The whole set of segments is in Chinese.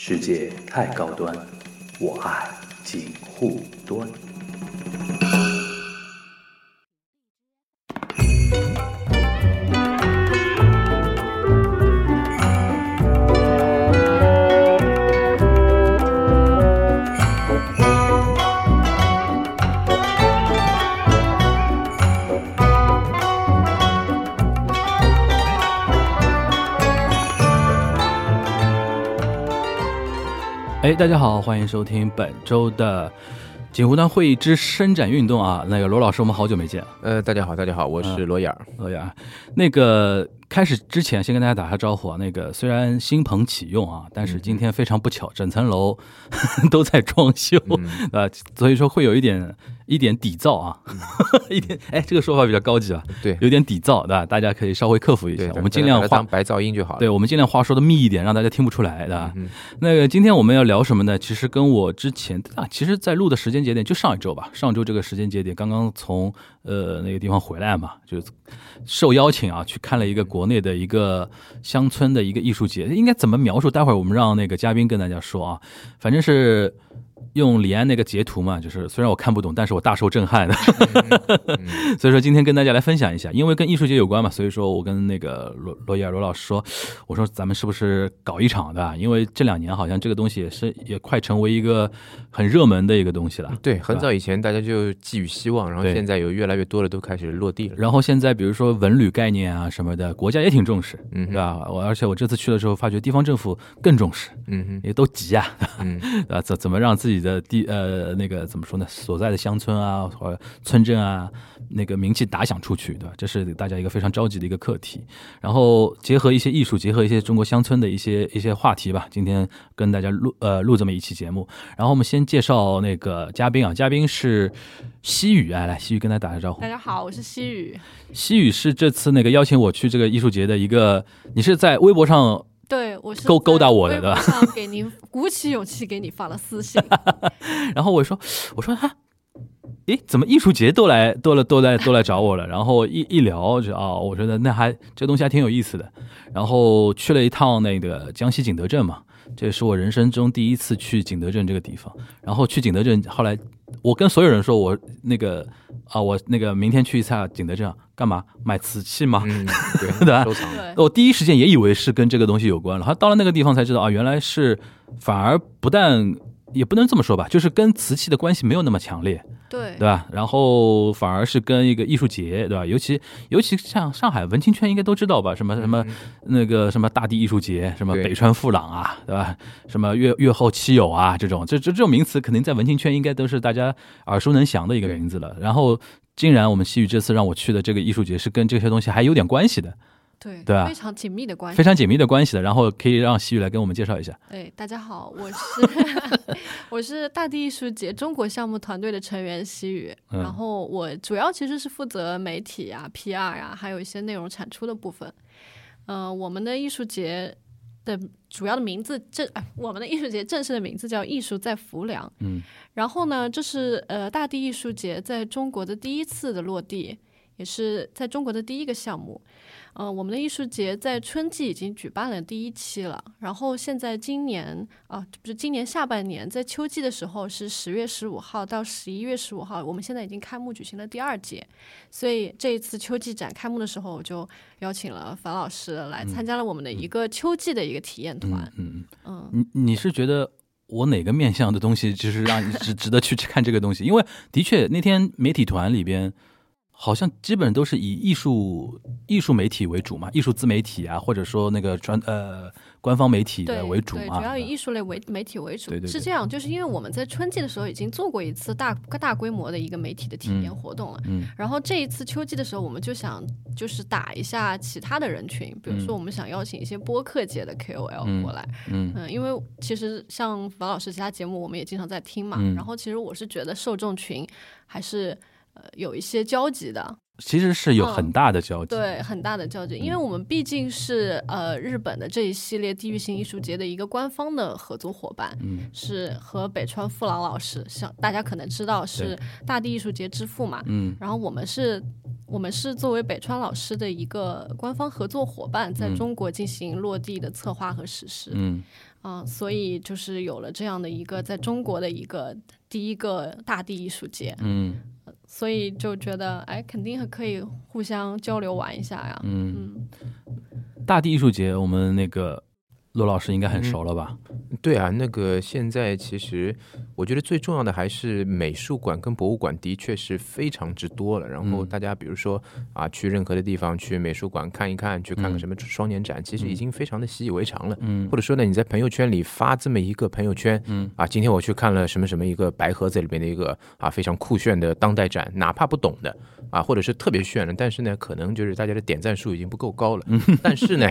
世界太高端，我爱锦护端。大家好，欢迎收听本周的锦湖端会议之伸展运动啊。那个罗老师，我们好久没见了。呃，大家好，大家好，我是罗眼儿。罗眼儿，那个开始之前先跟大家打下招呼啊。那个虽然新棚启用啊，但是今天非常不巧，整层楼 都在装修啊，所以说会有一点。一点底噪啊，一点哎，这个说法比较高级啊，对，有点底噪，对吧？大家可以稍微克服一下，我们尽量当白噪音就好。对，我们尽量话说的密一点，让大家听不出来，对吧？那个今天我们要聊什么呢？其实跟我之前啊，其实在录的时间节点就上一周吧，上周这个时间节点刚刚从呃那个地方回来嘛，就受邀请啊去看了一个国内的一个乡村的一个艺术节，应该怎么描述？待会儿我们让那个嘉宾跟大家说啊，反正是。用李安那个截图嘛，就是虽然我看不懂，但是我大受震撼的。所以说今天跟大家来分享一下，因为跟艺术节有关嘛，所以说我跟那个罗罗伊尔罗老师说，我说咱们是不是搞一场的？因为这两年好像这个东西也是也快成为一个很热门的一个东西了。对，很早以前大家就寄予希望，然后现在有越来越多的都开始落地了。然后现在比如说文旅概念啊什么的，国家也挺重视，嗯，是吧？我而且我这次去的时候发觉地方政府更重视，嗯，也都急啊，嗯，啊怎怎么让自己的。的地呃那个怎么说呢？所在的乡村啊或村镇啊，那个名气打响出去，对吧？这是大家一个非常着急的一个课题。然后结合一些艺术，结合一些中国乡村的一些一些话题吧。今天跟大家录呃录这么一期节目。然后我们先介绍那个嘉宾啊，嘉宾是西雨哎，来西雨跟大家打个招呼。大家好，我是西雨。西雨是这次那个邀请我去这个艺术节的一个，你是在微博上。对，我是勾勾搭我的，对吧？给您 鼓起勇气给你发了私信，然后我说，我说他，诶，怎么艺术节都来，都来，都来，都来找我了？然后一一聊就啊，我觉得那还这东西还挺有意思的。然后去了一趟那个江西景德镇嘛，这是我人生中第一次去景德镇这个地方。然后去景德镇，后来我跟所有人说我那个啊，我那个明天去一下景德镇。干嘛买瓷器吗？对吧？收藏。我第一时间也以为是跟这个东西有关了，他到了那个地方才知道啊，原来是反而不但也不能这么说吧，就是跟瓷器的关系没有那么强烈，对对吧？然后反而是跟一个艺术节，对吧？尤其尤其像上海文青圈应该都知道吧？什么什么那个什么大地艺术节，什么北川富朗啊，对吧？什么月月后七友啊，这种这这这种名词肯定在文青圈应该都是大家耳熟能详的一个名字了。然后。竟然我们西域这次让我去的这个艺术节是跟这些东西还有点关系的，对对啊，非常紧密的关系，非常紧密的关系的。然后可以让西雨来跟我们介绍一下。对，大家好，我是 我是大地艺术节中国项目团队的成员西雨，然后我主要其实是负责媒体啊、PR 啊，还有一些内容产出的部分。嗯，我们的艺术节。的主要的名字正哎，我们的艺术节正式的名字叫“艺术在浮梁”。嗯，然后呢，这是呃大地艺术节在中国的第一次的落地，也是在中国的第一个项目。嗯，我们的艺术节在春季已经举办了第一期了，然后现在今年啊，不是今年下半年，在秋季的时候是十月十五号到十一月十五号，我们现在已经开幕举行了第二届，所以这一次秋季展开幕的时候，我就邀请了樊老师来参加了我们的一个秋季的一个体验团。嗯嗯嗯，你你是觉得我哪个面向的东西就是让你 值值得去看这个东西？因为的确那天媒体团里边。好像基本都是以艺术艺术媒体为主嘛，艺术自媒体啊，或者说那个专呃官方媒体的为主嘛。对，主要以艺术类为媒体为主。对对。是这样，就是因为我们在春季的时候已经做过一次大大规模的一个媒体的体验活动了。嗯。然后这一次秋季的时候，我们就想就是打一下其他的人群，比如说我们想邀请一些播客界的 KOL 过来。嗯。嗯，因为其实像樊老师其他节目，我们也经常在听嘛。嗯。然后其实我是觉得受众群还是。有一些交集的，其实是有很大的交集，对，很大的交集，因为我们毕竟是呃日本的这一系列地域性艺术节的一个官方的合作伙伴，嗯，是和北川富朗老师，像大家可能知道是大地艺术节之父嘛，嗯，然后我们是我们是作为北川老师的一个官方合作伙伴，在中国进行落地的策划和实施。嗯，啊，所以就是有了这样的一个在中国的一个第一个大地艺术节。嗯，所以就觉得，哎，肯定可以互相交流玩一下呀。嗯，大地艺术节，我们那个。罗老师应该很熟了吧？对啊，那个现在其实我觉得最重要的还是美术馆跟博物馆的确是非常之多了。然后大家比如说啊，去任何的地方去美术馆看一看，去看个什么双年展，其实已经非常的习以为常了。嗯，或者说呢，你在朋友圈里发这么一个朋友圈，嗯啊，今天我去看了什么什么一个白盒子里面的一个啊非常酷炫的当代展，哪怕不懂的啊，或者是特别炫的，但是呢，可能就是大家的点赞数已经不够高了。但是呢，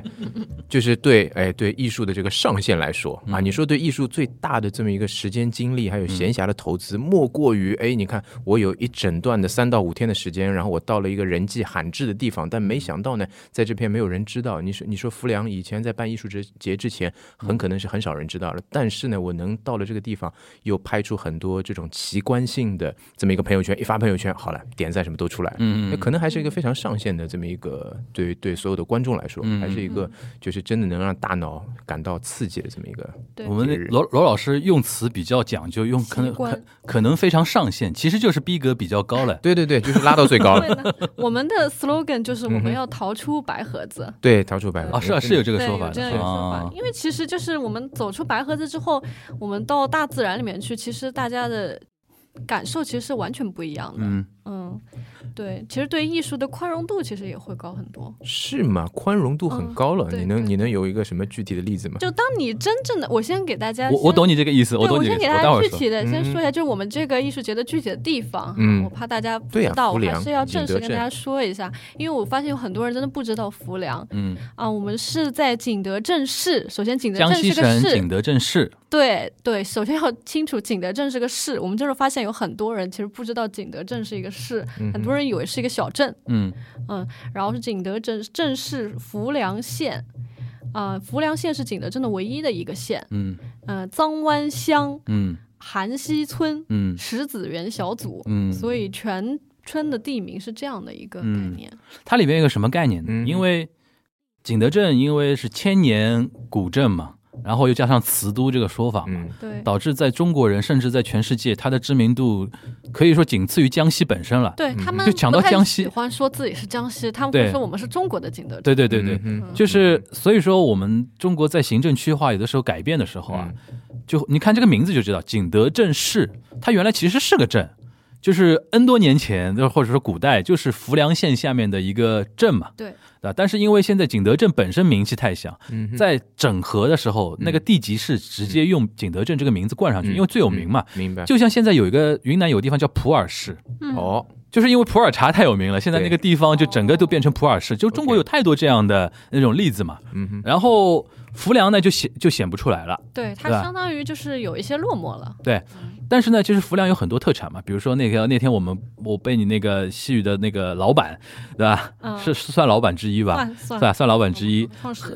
就是对哎对艺术。术的这个上限来说啊，你说对艺术最大的这么一个时间精力还有闲暇的投资，莫过于哎，你看我有一整段的三到五天的时间，然后我到了一个人迹罕至的地方，但没想到呢，在这片没有人知道。你说你说，浮梁以前在办艺术节节之前，很可能是很少人知道了，但是呢，我能到了这个地方，又拍出很多这种奇观性的这么一个朋友圈，一发朋友圈，好了，点赞什么都出来，嗯嗯，可能还是一个非常上限的这么一个，对对所有的观众来说，还是一个就是真的能让大脑。感到刺激的这么一个，我们罗罗老师用词比较讲究，用可能可可能非常上限，其实就是逼格比较高了。对对对，就是拉到最高了。我们的 slogan 就是我们要逃出白盒子。对，逃出白盒子。啊，是啊，是有这个说法，这样有说法。因为其实就是我们走出白盒子之后，我们到大自然里面去，其实大家的感受其实是完全不一样的。嗯嗯。对，其实对艺术的宽容度其实也会高很多，是吗？宽容度很高了，你能你能有一个什么具体的例子吗？就当你真正的，我先给大家，我我懂你这个意思，我懂你。我先给大家具体的先说一下，就是我们这个艺术节的具体的地方，嗯，我怕大家不知道，我还是要正式跟大家说一下，因为我发现有很多人真的不知道浮梁，嗯啊，我们是在景德镇市，首先景德镇是个市，景德镇市。对对，首先要清楚景德镇是个市。我们就是发现有很多人其实不知道景德镇是一个市，很多人以为是一个小镇。嗯嗯，然后是景德镇镇是浮梁县，啊，浮梁县是景德镇的唯一的一个县。嗯嗯，臧湾乡，嗯，韩溪村，嗯，石子园小组，嗯，所以全村的地名是这样的一个概念。它里面有个什么概念呢？因为景德镇因为是千年古镇嘛。然后又加上瓷都这个说法嘛，对，导致在中国人甚至在全世界，它的知名度可以说仅次于江西本身了。对他们就讲到江西，喜欢说自己是江西，他们会说我们是中国的景德镇。对对对对，就是所以说我们中国在行政区划有的时候改变的时候啊，就你看这个名字就知道，景德镇市，它原来其实是个镇。就是 N 多年前，或者说古代，就是浮梁县下面的一个镇嘛。对，啊，但是因为现在景德镇本身名气太响，在整合的时候，那个地级市直接用景德镇这个名字冠上去，因为最有名嘛。明白。就像现在有一个云南有地方叫普洱市，哦，就是因为普洱茶太有名了，现在那个地方就整个都变成普洱市。就中国有太多这样的那种例子嘛。嗯哼。然后浮梁呢，就显就显不出来了。对，它相当于就是有一些落寞了。对。但是呢，其实浮梁有很多特产嘛，比如说那个那天我们我被你那个西语的那个老板，对吧？是是算老板之一吧？算算算老板之一。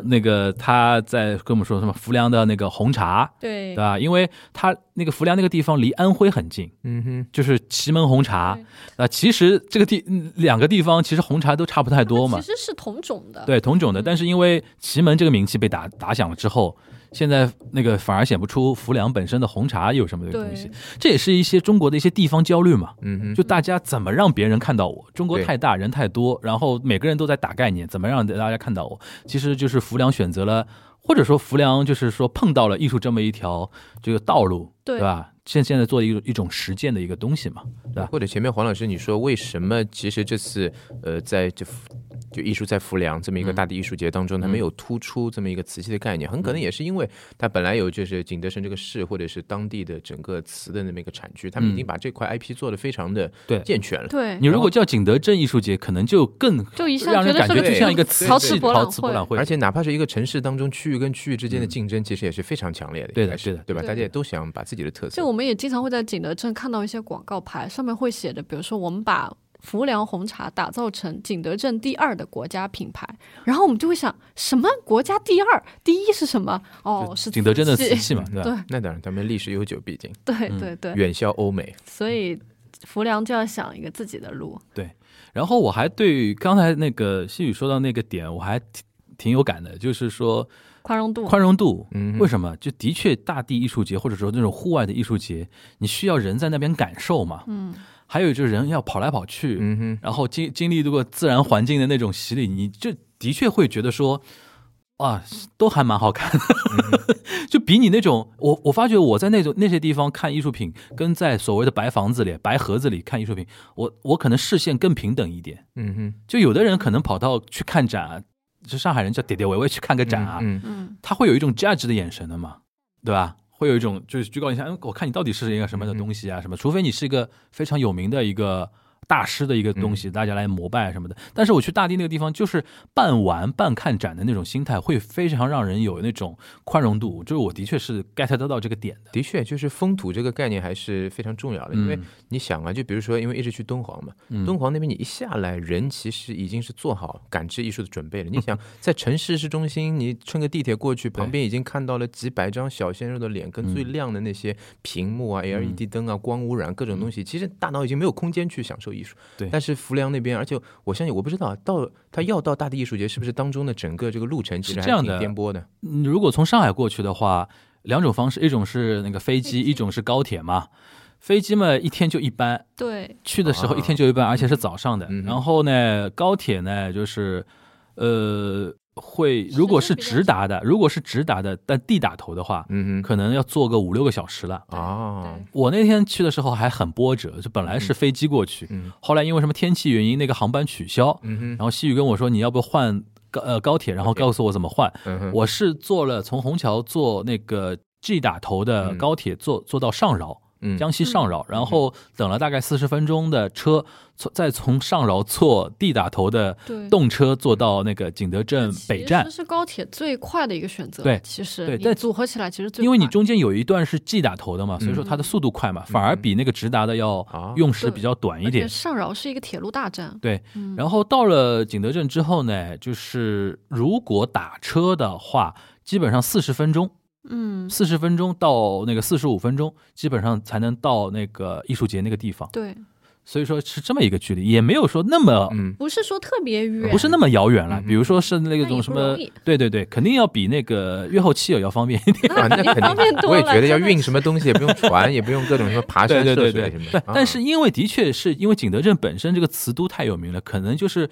那个他在跟我们说什么浮梁的那个红茶，对对吧？因为他那个浮梁那个地方离安徽很近，嗯哼，就是祁门红茶啊。其实这个地两个地方其实红茶都差不太多嘛，其实是同种的，对同种的。但是因为祁门这个名气被打打响了之后。现在那个反而显不出浮梁本身的红茶有什么的东西，这也是一些中国的一些地方焦虑嘛。嗯就大家怎么让别人看到我？中国太大，人太多，然后每个人都在打概念，怎么让大家看到我？其实就是浮梁选择了，或者说浮梁就是说碰到了艺术这么一条这个道路，对吧？现现在做一一种实践的一个东西嘛，对吧？或者前面黄老师你说为什么其实这次呃在这。就艺术在浮梁这么一个大的艺术节当中，它没有突出这么一个瓷器的概念，很可能也是因为它本来有就是景德镇这个市或者是当地的整个瓷的那么一个产区，他们已经把这块 IP 做的非常的健全了。对你如果叫景德镇艺术节，可能就更就一让人感觉就像一个陶瓷陶瓷博览会，而且哪怕是一个城市当中区域跟区域之间的竞争，其实也是非常强烈的。对的，是的，对吧？大家也都想把自己的特色。就我们也经常会在景德镇看到一些广告牌，上面会写着，比如说我们把。浮梁红茶打造成景德镇第二的国家品牌，然后我们就会想，什么国家第二？第一是什么？哦，是景德镇的瓷器嘛？对吧，那当然，咱们历史悠久，毕竟对对对，远销欧美。所以浮梁就要想一个自己的路。对，然后我还对刚才那个西雨说到那个点，我还挺挺有感的，就是说宽容度，宽容度。嗯为什么？就的确，大地艺术节或者说那种户外的艺术节，你需要人在那边感受嘛。嗯，还有就是人要跑来跑去，嗯哼，然后经经历这个自然环境的那种洗礼，你就的确会觉得说，啊，都还蛮好看的，就比你那种我我发觉我在那种那些地方看艺术品，跟在所谓的白房子里、白盒子里看艺术品，我我可能视线更平等一点。嗯哼，就有的人可能跑到去看展啊，就上海人叫喋喋唯唯去看个展啊，嗯嗯，他会有一种 judge 的眼神的嘛，对吧？会有一种就是居高临下，嗯我看你到底是一个什么样的东西啊，什么？除非你是一个非常有名的一个大师的一个东西，大家来膜拜什么的。但是我去大地那个地方，就是半玩半看展的那种心态，会非常让人有那种宽容度。就是我的确是 get 得到这个点的。的确，就是风土这个概念还是非常重要的，因为嗯你想啊，就比如说，因为一直去敦煌嘛，嗯敦煌那边你一下来，人其实已经是做好感知艺术的准备了。你想，在城市市中心，你乘个地铁过去，旁边已经看到了几百张小鲜肉的脸，跟最亮的那些屏幕啊、LED 灯啊、光污染各种东西，其实大脑已经没有空间去享受艺术。对但是浮梁那边，而且我相信，我不知道到他要到大地艺术节，是不是当中的整个这个路程其实还挺是这样的颠簸的。嗯如果从上海过去的话，两种方式，一种是那个飞机，一种是高铁嘛。飞机嘛，一天就一班，对，去的时候一天就一班，而且是早上的。嗯然后呢，高铁呢就是，呃，会如果是直达的，如果是直达的，但地打头的话，嗯可能要坐个五六个小时了。哼，啊，我那天去的时候还很波折，就本来是飞机过去，嗯。后来因为什么天气原因，那个航班取消，嗯然，后西宇跟我说你要不要换高呃高铁，然后告诉我怎么换。嗯，我是坐了从虹桥坐那个 G 打头的嗯。高铁，坐坐到上饶。嗯。江西上饶，然后等了大概四十分钟的车，从再从上饶坐 D 打头的动车坐到那个景德镇北站其实，是高铁最快的一个选择。对其实对但组合起来其实最快，因为你中间有一段是 G 打头的嘛，所以说它的速度快嘛，反而比那个直达的要啊。用时比较短一点。上饶是一个铁路大站。对，嗯。然后到了景德镇之后呢，就是如果打车的话，基本上四十分钟，嗯，四十分钟到那个四十五分钟，基本上才能到那个艺术节那个地方。对，所以说是这么一个距离，也没有说那么、嗯不是说特别远，不是那么遥远了。嗯比如说是那种什么对对对，肯定要比那个月后期有要方便一点。啊，那肯方便定，多了我也觉得要真的运什么东西也不用船，也不用各种什么爬山对对涉水但是因为的确是因为景德镇本身这个瓷都太有名了，可能就是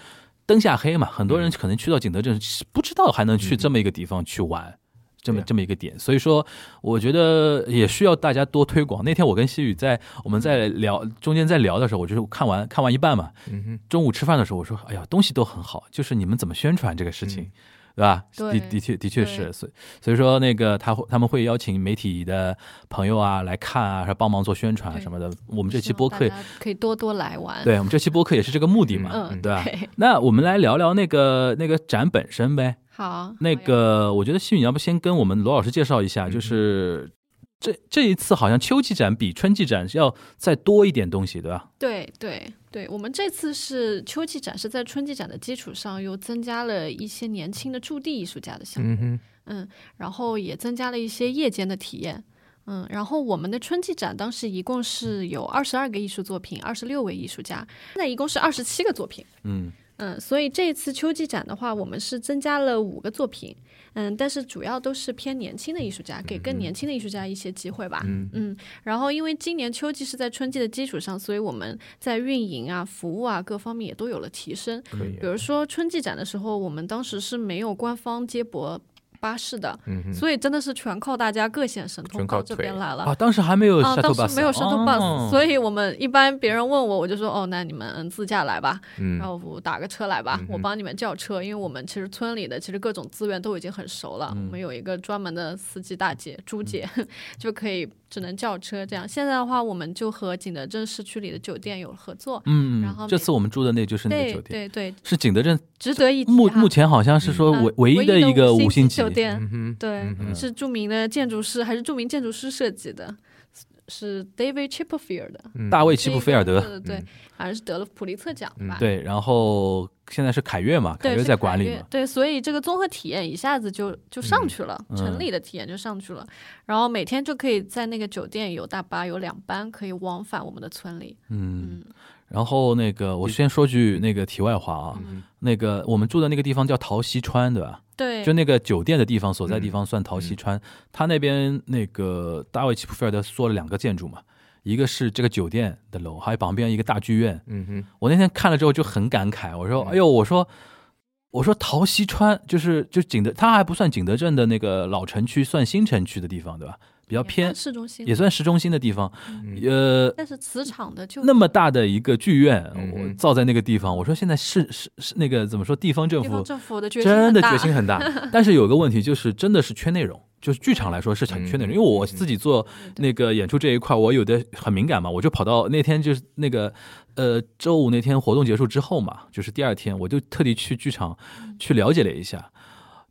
灯下黑嘛，很多人可能去到景德镇是不知道还能去这么一个地方去玩。这么这么一个点，所以说我觉得也需要大家多推广。那天我跟西雨在我们在聊中间在聊的时候，我就是看完看完一半嘛，嗯哼，中午吃饭的时候，我说：“哎呀，东西都很好，就是你们怎么宣传这个事情，嗯对吧？对的的确的确是，所以所以说那个他会他们会邀请媒体的朋友啊来看啊，还帮忙做宣传什么的。我们这期播客可以多多来玩。，对我们这期播客也是这个目的嘛，嗯，对吧？对，那我们来聊聊那个那个展本身呗。好，那个，我觉得西雨，你要不先跟我们罗老师介绍一下，嗯就是这这一次好像秋季展比春季展要再多一点东西，对吧？对对对，我们这次是秋季展，是在春季展的基础上又增加了一些年轻的驻地艺术家的项目，嗯嗯，然后也增加了一些夜间的体验。嗯，然后我们的春季展当时一共是有二十二个艺术作品，二十六位艺术家，现在一共是二十七个作品。嗯嗯，所以这一次秋季展的话，我们是增加了五个作品，嗯，但是主要都是偏年轻的艺术家，给更年轻的艺术家一些机会吧。嗯然后因为今年秋季是在春季的基础上，所以我们在运营啊、服务啊各方面也都有了提升。可以比，如说春季展的时候，我们当时是没有官方接驳巴士的，嗯，所以真的是全靠大家各显神通到这边来了。啊，当时还没有啊，shuttle 当 bus，时没有 shuttle bus，、哦所以我们一般别人问我，我就说哦，那你们嗯自驾来吧，嗯。然后我打个车来吧，嗯我帮你们叫车，因为我们其实村里的其实各种资源都已经很熟了，嗯。我们有一个专门的司机大姐朱姐，就可以只能叫车这样。现在的话，我们就和景德镇市区里的酒店有合作，嗯，然后这次我们住的那就是那个酒店，对对，是景德镇值得一提哈目目前好像是说嗯唯唯一的的一个五星级酒店，嗯，对，嗯是著名的建筑师，还是著名建筑师设计的。是 David Chipperfield 的，大卫齐普菲尔德，对对，好像是得了普利策奖吧？对，然后现在是凯悦嘛，凯悦在管理嘛，对，所以这个综合体验一下子就就上去了，城里的体验就上去了，然后每天就可以在那个酒店有大巴有两班可以往返我们的村里，嗯，然后那个我先说句那个题外话啊，那个我们住的那个地方叫陶溪川，对吧？对，就那个酒店的地方所在地方算陶溪川，他那边那个大卫齐普菲尔德做了两个建筑嘛，一个是这个酒店的楼，还有旁边一个大剧院。嗯哼，我那天看了之后就很感慨，我说：“哎呦，我说，我说陶溪川就是就景德，他还不算景德镇的那个老城区，算新城区的地方，对吧？”比较偏市中心，也算市中心的地方，呃，但是磁场的就那么大的一个剧院，我造在那个地方。我说现在是是是那个怎么说？地方政府政府的决心真的决心很大，但是有个问题就是真的是缺内容，就是剧场来说是很缺内容。因为我自己做那个演出这一块，我有的很敏感嘛，我就跑到那天就是那个呃周五那天活动结束之后嘛，就是第二天我就特地去剧场去了解了一下，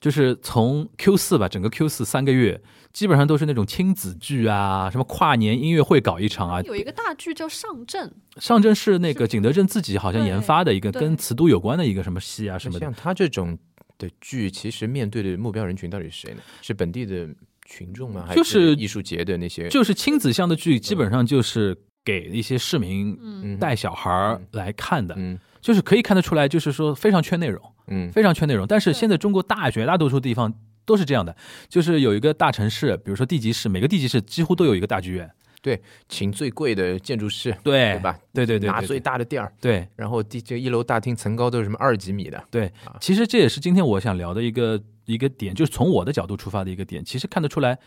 就是从 Q 四吧，整个 Q 四三个月。基本上都是那种亲子剧啊，什么跨年音乐会搞一场啊。有一个大剧叫《上阵》，上阵是那个景德镇自己好像研发的一个跟瓷都有关的一个什么戏啊什么的。像他这种的剧，其实面对的目标人群到底是谁呢？是本地的群众吗？还是艺术节的那些？就是亲子向的剧，基本上就是给一些市民带小孩来看的。嗯，就是可以看得出来，就是说非常缺内容，嗯，非常缺内容。但是现在中国大绝大多数地方。都是这样的，就是有一个大城市，比如说地级市，每个地级市几乎都有一个大剧院，对，请最贵的建筑师，对，对吧？对对对，拿最大的地儿，对，然后地这一楼大厅层高都是什么二几米的，对。其实这也是今天我想聊的一个一个点，就是从我的角度出发的一个点。其实看得出来，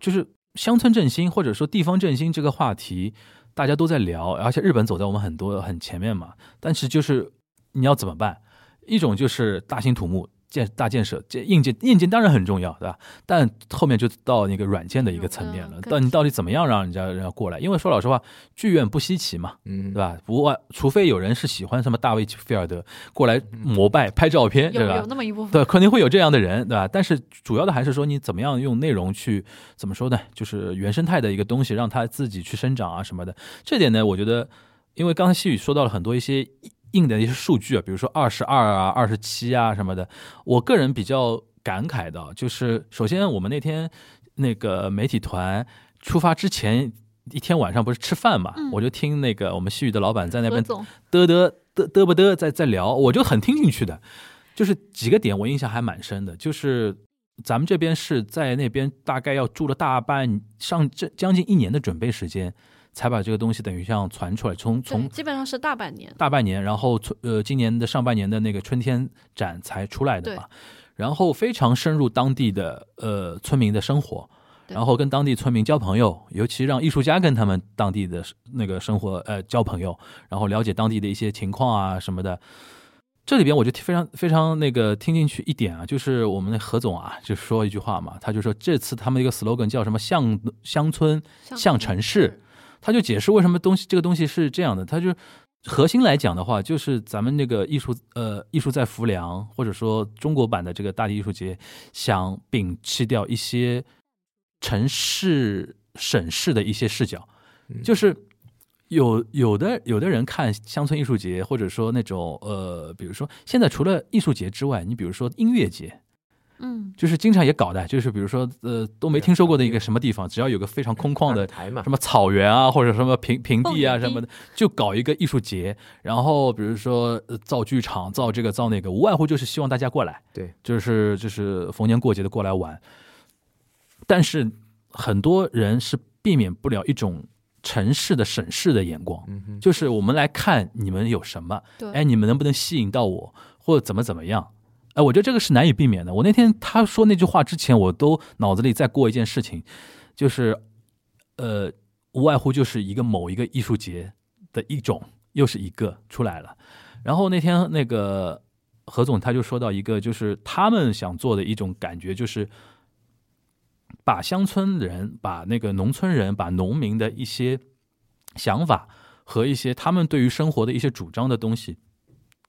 就是乡村振兴或者说地方振兴这个话题，大家都在聊，而且日本走在我们很多很前面嘛。但是就是你要怎么办？一种就是大兴土木。建大建设，这硬件硬件当然很重要，对吧？但后面就到那个软件的一个层面了。到你到底怎么样让人家人家过来？因为说老实话，剧院不稀奇嘛，嗯，对吧？不外，除非有人是喜欢什么大卫菲尔德过来膜拜拍照片，对吧？有那么一部分，对，肯定会有这样的人，对吧？但是主要的还是说你怎么样用内容去怎么说呢？就是原生态的一个东西，让它自己去生长啊什么的。这点呢，我觉得，因为刚才细雨说到了很多一些。硬的一些数据啊，比如说二十二啊、二十七啊什么的，我个人比较感慨的，就是首先我们那天那个媒体团出发之前一天晚上不是吃饭嘛，我就听那个我们西域的老板在那边嘚嘚嘚嘚不嘚在在聊，我就很听进去的，就是几个点我印象还蛮深的，就是咱们这边是在那边大概要住了大半上这将近一年的准备时间。才把这个东西等于像传出来，从从基本上是大半年，大半年，然后呃今年的上半年的那个春天展才出来的嘛，然后非常深入当地的呃村民的生活，然后跟当地村民交朋友，尤其让艺术家跟他们当地的那个生活呃交朋友，然后了解当地的一些情况啊什么的。这里边我就非常非常那个听进去一点啊，就是我们的何总啊就说一句话嘛，他就说这次他们一个 slogan 叫什么像乡村像城市。他就解释为什么东西这个东西是这样的，他就核心来讲的话，就是咱们那个艺术，呃，艺术在浮梁，或者说中国版的这个大地艺术节，想摒弃掉一些城市省市的一些视角，就是有有的有的人看乡村艺术节，或者说那种呃，比如说现在除了艺术节之外，你比如说音乐节。嗯，就是经常也搞的，就是比如说，呃，都没听说过的一个什么地方，只要有个非常空旷的什么草原啊，或者什么平平地啊什么的，就搞一个艺术节，然后比如说造剧场、造这个造那个，无外乎就是希望大家过来，对，就是就是逢年过节的过来玩。但是很多人是避免不了一种城市的审视的眼光，就是我们来看你们有什么，哎，你们能不能吸引到我，或者怎么怎么样。哎，我觉得这个是难以避免的。我那天他说那句话之前，我都脑子里在过一件事情，就是，呃，无外乎就是一个某一个艺术节的一种，又是一个出来了。然后那天那个何总他就说到一个，就是他们想做的一种感觉，就是把乡村人、把那个农村人、把农民的一些想法和一些他们对于生活的一些主张的东西，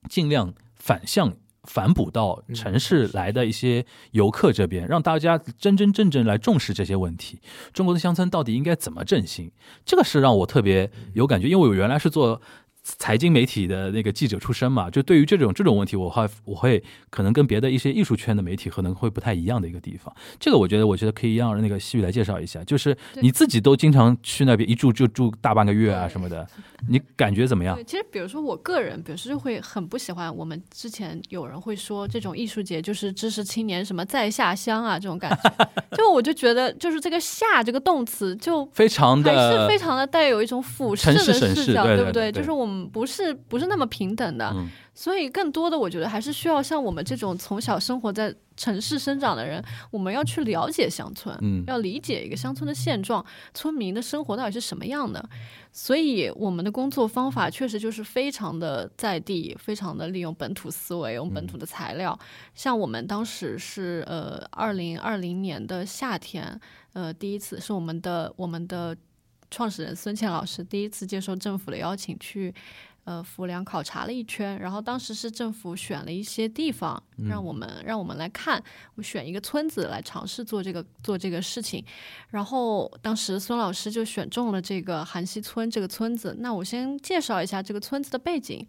尽量反向。反哺到城市来的一些游客这边，让大家真真正正来重视这些问题。中国的乡村到底应该怎么振兴？这个是让我特别有感觉，因为我原来是做。财经媒体的那个记者出身嘛，就对于这种这种问题，我会我会可能跟别的一些艺术圈的媒体可能会不太一样的一个地方。这个我觉得，我觉得可以让那个西雨来介绍一下，就是你自己都经常去那边一住就住大半个月啊什么的，你感觉怎么样？其实，比如说我个人，比如说就会很不喜欢我们之前有人会说这种艺术节就是知识青年什么在下乡啊这种感觉，就我就觉得就是这个下这个动词就非常的还是非常的带有一种俯视的视角，对不对？就是我们。嗯，不是不是那么平等的，所以更多的我觉得还是需要像我们这种从小生活在城市生长的人，我们要去了解乡村，嗯，要理解一个乡村的现状，村民的生活到底是什么样的。所以我们的工作方法确实就是非常的在地，非常的利用本土思维，用本土的材料。像我们当时是呃二零二零年的夏天，呃第一次是我们的我们的。创始人孙倩老师第一次接受政府的邀请去，呃，浮梁考察了一圈，然后当时是政府选了一些地方，让我们让我们来看，我选一个村子来尝试做这个做这个事情，然后当时孙老师就选中了这个韩溪村这个村子。那我先介绍一下这个村子的背景。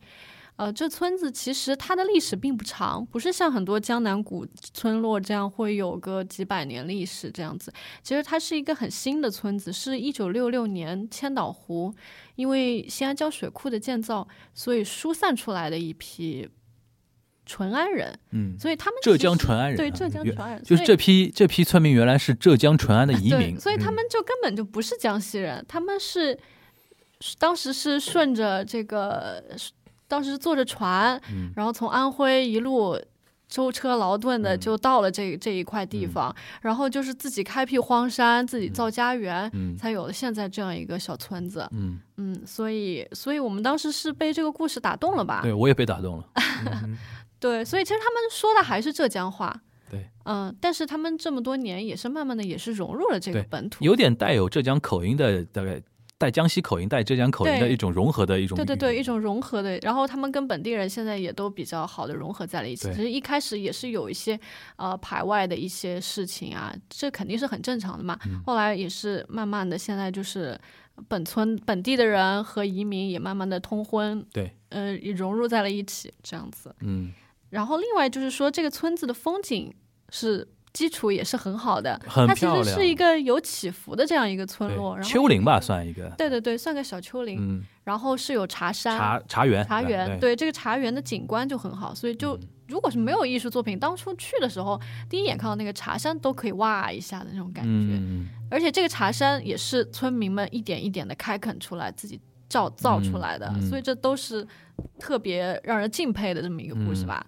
呃，这村子其实它的历史并不长，不是像很多江南古村落这样会有个几百年历史这样子。其实它是一个很新的村子，是一九六六年千岛湖因为西安交水库的建造，所以疏散出来的一批淳安人。嗯，所以他们浙江淳安人，对浙江淳安人，就是这批这批村民原来是浙江淳安的移民，所以他们就根本就不是江西人，他们是当时是顺着这个。当时坐着船，然后从安徽一路舟车劳顿的就到了这这一块地方，然后就是自己开辟荒山，自己造家园，才有了现在这样一个小村子。嗯嗯，所以所以我们当时是被这个故事打动了吧？对，我也被打动了。对，所以其实他们说的还是浙江话。对，嗯，但是他们这么多年也是慢慢的也是融入了这个本土，有点带有浙江口音的大概。带江西口音、带浙江口音的一种融合的一种，对对对，一种融合的。然后他们跟本地人现在也都比较好的融合在了一起。其实一开始也是有一些呃排外的一些事情啊，这肯定是很正常的嘛。后来也是慢慢的，现在就是本村本地的人和移民也慢慢的通婚，对，呃，也融入在了一起，这样子。嗯。然后另外就是说，这个村子的风景是。基础也是很好的，它其实是一个有起伏的这样一个村落，然后丘陵吧，算一个，对对对，算个小丘陵，然后是有茶山、茶茶园、茶园，对。这个茶园的景观就很好，所以就如果是没有艺术作品，当初去的时候，第一眼看到那个茶山都可以哇一下的那种感觉，而且这个茶山也是村民们一点一点的开垦出来，自己造造出来的，所以这都是特别让人敬佩的这么一个故事吧。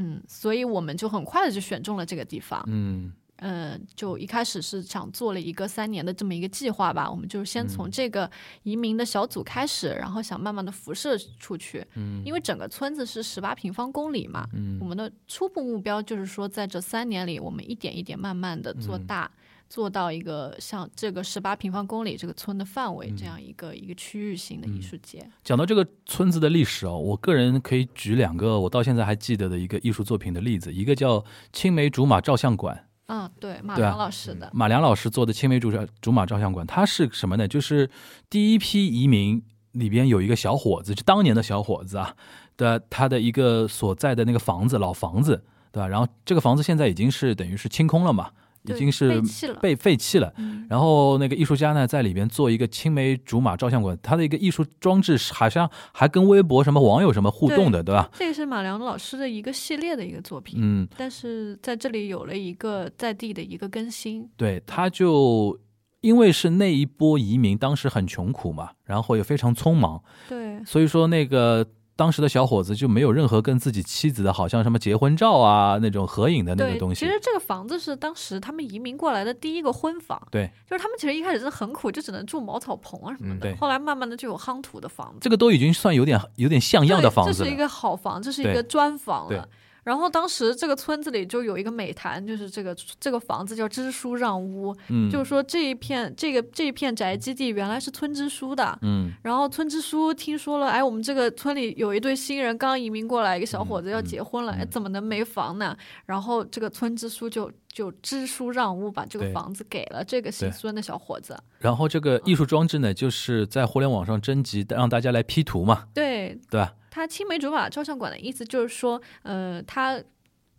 嗯，所以我们就很快的就选中了这个地方。嗯，呃，就一开始是想做了一个三年的这么一个计划吧。我们就先从这个移民的小组开始，然后想慢慢的辐射出去。嗯，因为整个村子是十八平方公里嘛。嗯，我们的初步目标就是说，在这三年里，我们一点一点慢慢的做大。做到一个像这个十八平方公里这个村的范围这样一个一个区域性的艺术节。讲到这个村子的历史哦，我个人可以举两个我到现在还记得的一个艺术作品的例子，一个叫青梅竹马照相馆。嗯，对，马良老师的。马良老师做的青梅竹竹马照相馆，它是什么呢？就是第一批移民里边有一个小伙子，就当年的小伙子啊的他的一个所在的那个房子，老房子，对吧？然后这个房子现在已经是等于是清空了嘛。已经是被废弃了，然后那个艺术家呢，在里边做一个青梅竹马照相馆，他的一个艺术装置好像还跟微博什么网友什么互动的，对吧？这个是马良老师的一个系列的一个作品，嗯，但是在这里有了一个在地的一个更新。对，他就因为是那一波移民，当时很穷苦嘛，然后也非常匆忙，对，所以说那个。当时的小伙子就没有任何跟自己妻子的好像什么结婚照啊那种合影的那个东西。其实这个房子是当时他们移民过来的第一个婚房。对，就是他们其实一开始是很苦，就只能住茅草棚啊什么的。后来慢慢的就有夯土的房子。这个都已经算有点有点像样的房子了。这是一个好房，这是一个砖房了。然后当时这个村子里就有一个美谈，就是这个这个房子叫支书让屋，嗯，就是说这一片这个这一片宅基地原来是村支书的，嗯，然后村支书听说了，哎，我们这个村里有一对新人刚移民过来，一个小伙子要结婚了，哎，怎么能没房呢？然后这个村支书就就支书让屋，把这个房子给了这个姓孙的小伙子。然后这个艺术装置呢，就是在互联网上征集，让大家来 P 图嘛，对对吧？他青梅竹马照相馆的意思就是说，呃，他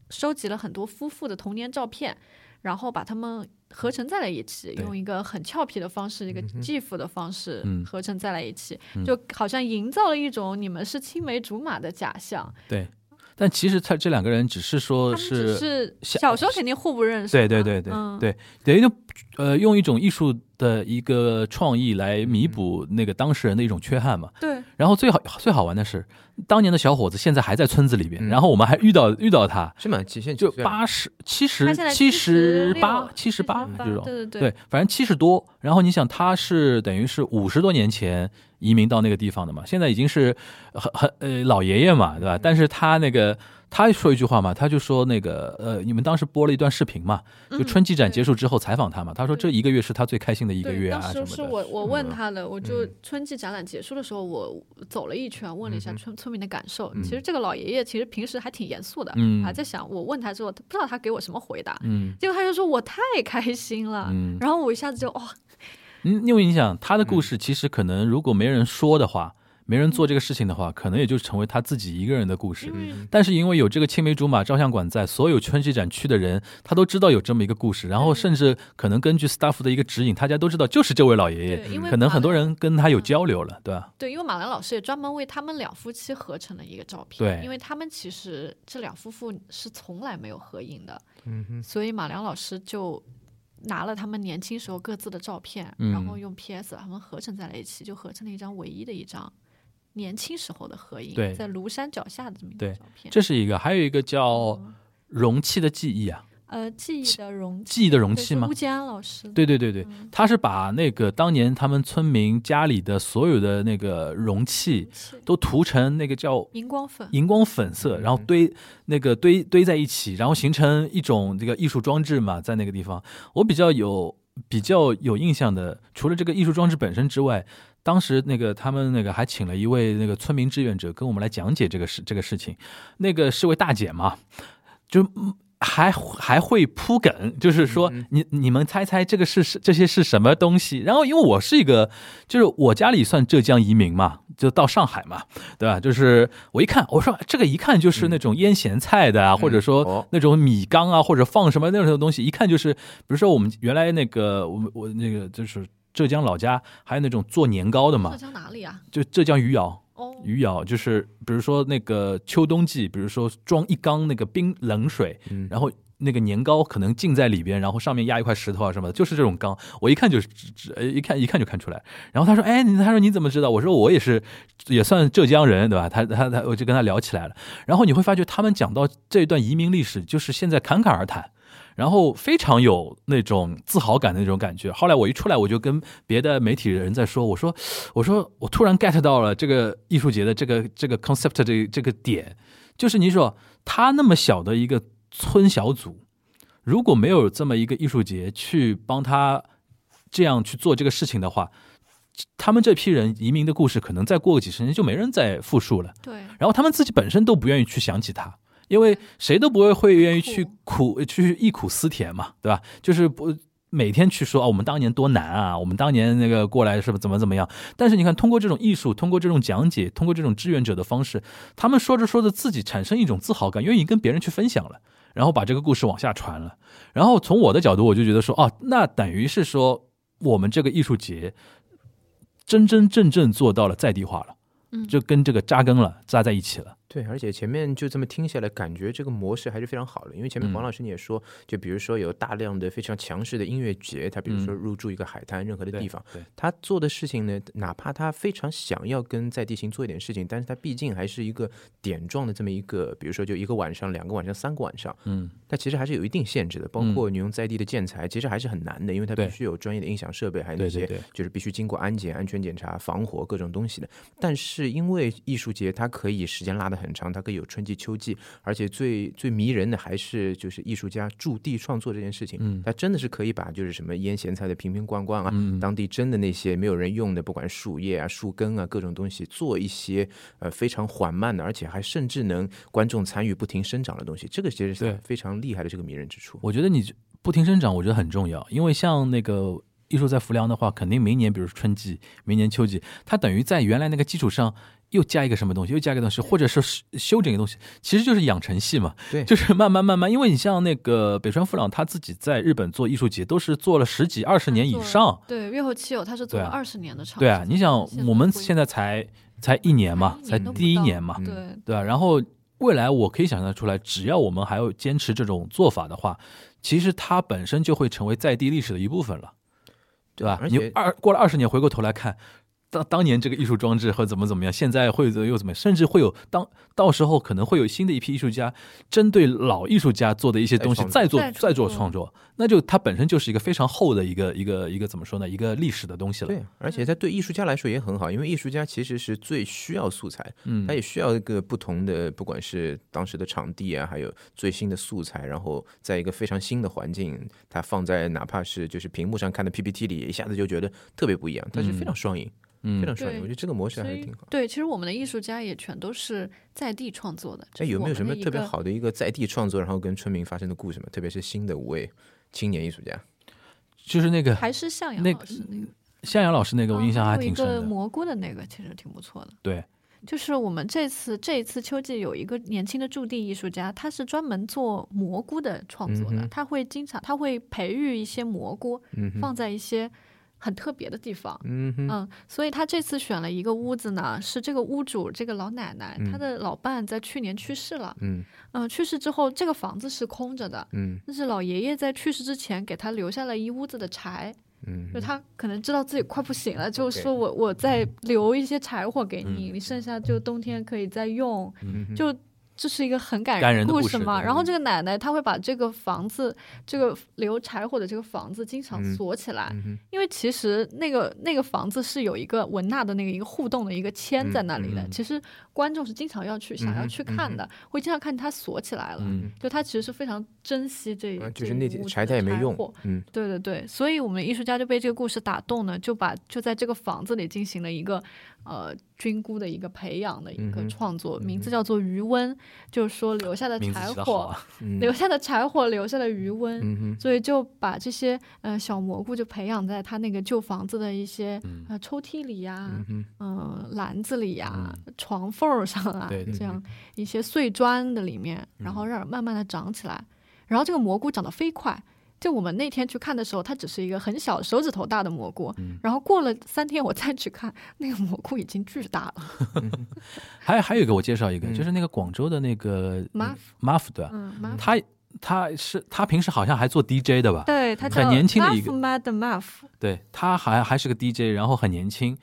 收集了很多夫妇的童年照片，然后把他们合成在了一起，用一个很俏皮的方式，一个嗯哼 GIF 的方式嗯合成在了一起，嗯就好像营造了一种你们是青梅竹马的假象。对。但其实他这两个人只是说是是小小时候肯定互不认识，对对对对、嗯、对，等于就呃用一种艺术的一个创意来弥补那个当事人的一种缺憾嘛。对然后最好最好玩的是，当年的小伙子现在还在村子里边，嗯然后我们还遇到遇到他，是吗？极限就八十七十七十八76七十八78这种，对对对对，反正七十多。然后你想，他是等于是五十多年前移民到那个地方的嘛，现在已经是很很呃老爷爷嘛，对吧？但是他那个他说一句话嘛，他就说那个呃，你们当时播了一段视频嘛，就春季展结束之后采访他嘛，他说这一个月是他最开心的一个，月啊当什么的。时是我我问嗯他的，我就嗯。春季展览结束的时候，我走了一圈，问了一下嗯村村民的感受。嗯。其实这个老爷爷其实平时还挺严肃的，嗯。还在想我问他之后，他不知道他给我什么回答，嗯。结果他就说我太开心了，嗯，然后我一下子就哇，嗯，因为你想他的故事，其实可能如果没人说的话，没人做这个事情的话，可能也就成为他自己一个人的故事嗯但是因为有这个青梅竹马照相馆在，所有春季展区的人他都知道有这么一个故事，然后甚至可能根据 staff 的一个指引，大家都知道就是这位老爷爷，对，因为可能很多人跟他有交流了，对吧？对，因为马兰老师也专门为他们两夫妻合成了一个照片，对因为他们其实这两夫妇是从来没有合影的，嗯哼，所以马良老师就拿了他们年轻时候各自的照片，嗯。然后用 PS 把他们合成在了一起，就合成了一张唯一的一张年轻时候的合影，在庐山脚下的这么一对个照片。这是一个，还有一个叫容器的记忆啊，呃，记忆的容器，记忆的容器吗？是乌安老师，对对对对，嗯他是把那个当年他们村民家里的所有的那个容器容器都涂成那个叫荧光粉，荧光粉色，然后堆那个堆堆在一起，然后形成一种这个艺术装置嘛，在那个地方，我比较有比较有印象的，除了这个艺术装置本身之外，当时那个他们那个还请了一位那个村民志愿者跟我们来讲解这个事这个事情，那个是位大姐嘛，就。嗯还还会铺梗，就是说嗯你你们猜猜这个是是这些是什么东西？然后因为我是一个，就是我家里算浙江移民嘛，就到上海嘛，对吧？就是我一看，我说这个一看就是那种腌咸菜的啊，或者说哦那种米缸啊，或者放什么那种东西，一看就是，比如说我们原来那个我们我那个就是浙江老家还有那种做年糕的嘛浙，江哪里啊？就浙江余姚。哦，余姚就是，比如说那个秋冬季，比如说装一缸那个冰冷水，嗯然后那个年糕可能浸在里边，然后上面压一块石头啊什么的，就是这种缸，我一看就是一看一看就看出来。然后他说：“哎，你他说你怎么知道？”我说：“我也是，也算浙江人，对吧？”他他他，我就跟他聊起来了。然后你会发觉，他们讲到这一段移民历史，就是现在侃侃而谈。然后非常有那种自豪感的那种感觉。后来我一出来，我就跟别的媒体人在说，我说，我说，我突然 get 到了这个艺术节的这个这个 concept 这这个点，就是你说他那么小的一个村小组，如果没有这么一个艺术节去帮他这样去做这个事情的话，他们这批人移民的故事，可能再过个几十年就没人再复述了。对，然后他们自己本身都不愿意去想起他，因为谁都不会会愿意去苦去忆苦思甜嘛，对吧？就是不每天去说啊，我们当年多难啊，我们当年那个过来是不怎么怎么样。但是你看，通过这种艺术，通过这种讲解，通过这种志愿者的方式，他们说着说着自己产生一种自豪感，愿意跟别人去分享了，然后把这个故事往下传了。然后从我的角度，我就觉得说，哦，那等于是说我们这个艺术节真真正正做到了在地化了。嗯就跟这个扎根了，扎在一起了。对，而且前面就这么听下来，感觉这个模式还是非常好的。因为前面嗯黄老师你也说，就比如说有大量的非常强势的音乐节，他比如说入驻一个海滩任何的地方，嗯，他做的事情呢，哪怕他非常想要跟在地形做一点事情，但是他毕竟还是一个点状的这么一个，比如说就一个晚上、两个晚上、三个晚上，嗯，那其实还是有一定限制的。包括你用在地的建材，其实还是很难的，因为它必须有专业的音响设备，还有那些就是必须经过安检、安全检查、防火各种东西的。但是因为艺术节它可以时间拉得很长，它可以有春季、秋季，而且最最迷人的还是就是艺术家驻地创作这件事情，嗯，它真的是可以把就是什么腌咸菜的瓶瓶罐罐啊，当地真的那些没有人用的，不管树叶啊、树根啊各种东西，做一些呃非常缓慢的，而且还甚至能观众参与不停生长的东西，这个其实是非常厉害的这个迷人之处。我觉得你不停生长，我觉得很重要，因为像那个。艺术在浮梁的话，肯定明年，比如说春季、明年秋季，它等于在原来那个基础上又加一个什么东西，又加一个东西，或者是修整一个东西，其实就是养成系嘛。对，就是慢慢慢慢，因为你像那个北川富朗，他自己在日本做艺术节，都是做了十几二十年以上。对，月后七友他是做了二十年的长。对啊，你想我们现在才才一年嘛，才第一年嘛，对对吧？然后未来我可以想象出来，只要我们还要坚持这种做法的话，其实它本身就会成为在地历史的一部分了。对吧？你二过了二十年，回过头来看。当当年这个艺术装置会怎么怎么样，现在会又怎么样？甚至会有当到时候可能会有新的一批艺术家，针对老艺术家做的一些东西再做再做创作，那就它本身就是一个非常厚的一个一个一个怎么说呢？一个历史的东西了。对，而且它对艺术家来说也很好，因为艺术家其实是最需要素材，嗯，他也需要一个不同的，不管是当时的场地啊，还有最新的素材，然后在一个非常新的环境，它放在哪怕是就是屏幕上看的 PPT 里，一下子就觉得特别不一样，它是非常双赢。嗯，非常帅，我觉得这个模式还是挺好。对，其实我们的艺术家也全都是在地创作的。哎，有没有什么特别好的一个在地创作，然后跟村民发生的故事吗？特别是新的五位青年艺术家，就是那个还是向阳老师那个向阳老师那个，我印象还挺深的。蘑菇的那个其实挺不错的。对，就是我们这次这一次秋季有一个年轻的驻地艺术家，他是专门做蘑菇的创作的。他会经常他会培育一些蘑菇，放在一些。很特别的地方，嗯嗯，所以他这次选了一个屋子呢，是这个屋主这个老奶奶，她的老伴在去年去世了，嗯。嗯，去世之后这个房子是空着的，嗯，但是老爷爷在去世之前给他留下了一屋子的柴，嗯，就他可能知道自己快不行了，就说我我再留一些柴火给你，你剩下就冬天可以再用，就。这是一个很感人的故事嘛？然后这个奶奶她会把这个房子，这个留柴火的这个房子经常锁起来，因为其实那个那个房子是有一个文娜的那个一个互动的一个签在那里的。其实观众是经常要去想要去看的，会经常看它锁起来了。就他其实是非常珍惜这一就是那柴他也没用。嗯，对对对，所以我们艺术家就被这个故事打动呢，就把就在这个房子里进行了一个。呃，菌菇的一个培养的一个创作，名字叫做余温，就是说留下的柴火，留下的柴火，留下的余温，所以就把这些呃小蘑菇就培养在他那个旧房子的一些呃抽屉里呀，嗯，篮子里呀，床缝上啊，这样一些碎砖的里面，然后让慢慢的长起来，然后这个蘑菇长得飞快。就我们那天去看的时候，它只是一个很小手指头大的蘑菇，然后过了三天我再去看，那个蘑菇已经巨大了。还还有一个，我介绍一个，就是那个广州的那个 Muff Muff 对吧？他他是他平时好像还做 DJ 的吧？对，他很年轻的一个 Mad Muff。对他还还是个 DJ，然后很年轻，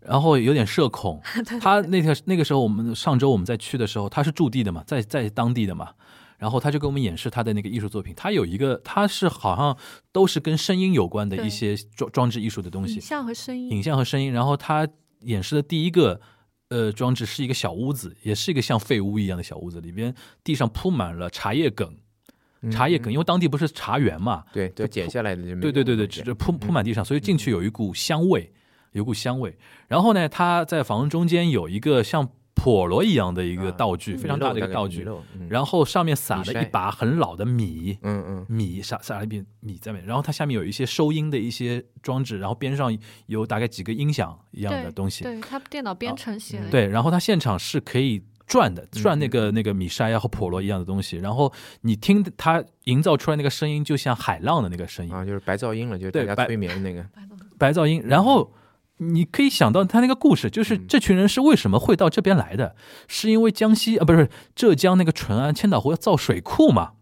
然后有点社恐。他那个那个时候我们上周我们在去的时候，他是驻地的嘛，在在当地的嘛。然后他就给我们演示他的那个艺术作品，他有一个，他是好像都是跟声音有关的一些装装置艺术的东西，影像和声音，影像和声音。然后他演示的第一个呃装置是一个小屋子，也是一个像废屋一样的小屋子，里边地上铺满了茶叶梗，茶叶梗，因为当地不是茶园嘛，对，就剪下来的，对对对对，就铺铺满地上，所以进去有一股香味，有股香味。然后呢，他在房中间有一个像。陀螺一样的一个道具，非常大的一个道具，然后上面撒了一把很老的米，嗯嗯，米撒撒了一片米在面，然后它下面有一些收音的一些装置，然后边上有大概几个音响一样的东西，对，它电脑编程写的，对，然后它现场是可以转的，转那个那个米筛啊和陀螺一样的东西，然后你听它营造出来那个声音，就像海浪的那个声音。啊，就是白噪音了，就是大家催眠的那个。白噪音，然后。你可以想到他那个故事，就是这群人是为什么会到这边来的？是因为江西啊，不是浙江那个淳安千岛湖要造水库嘛？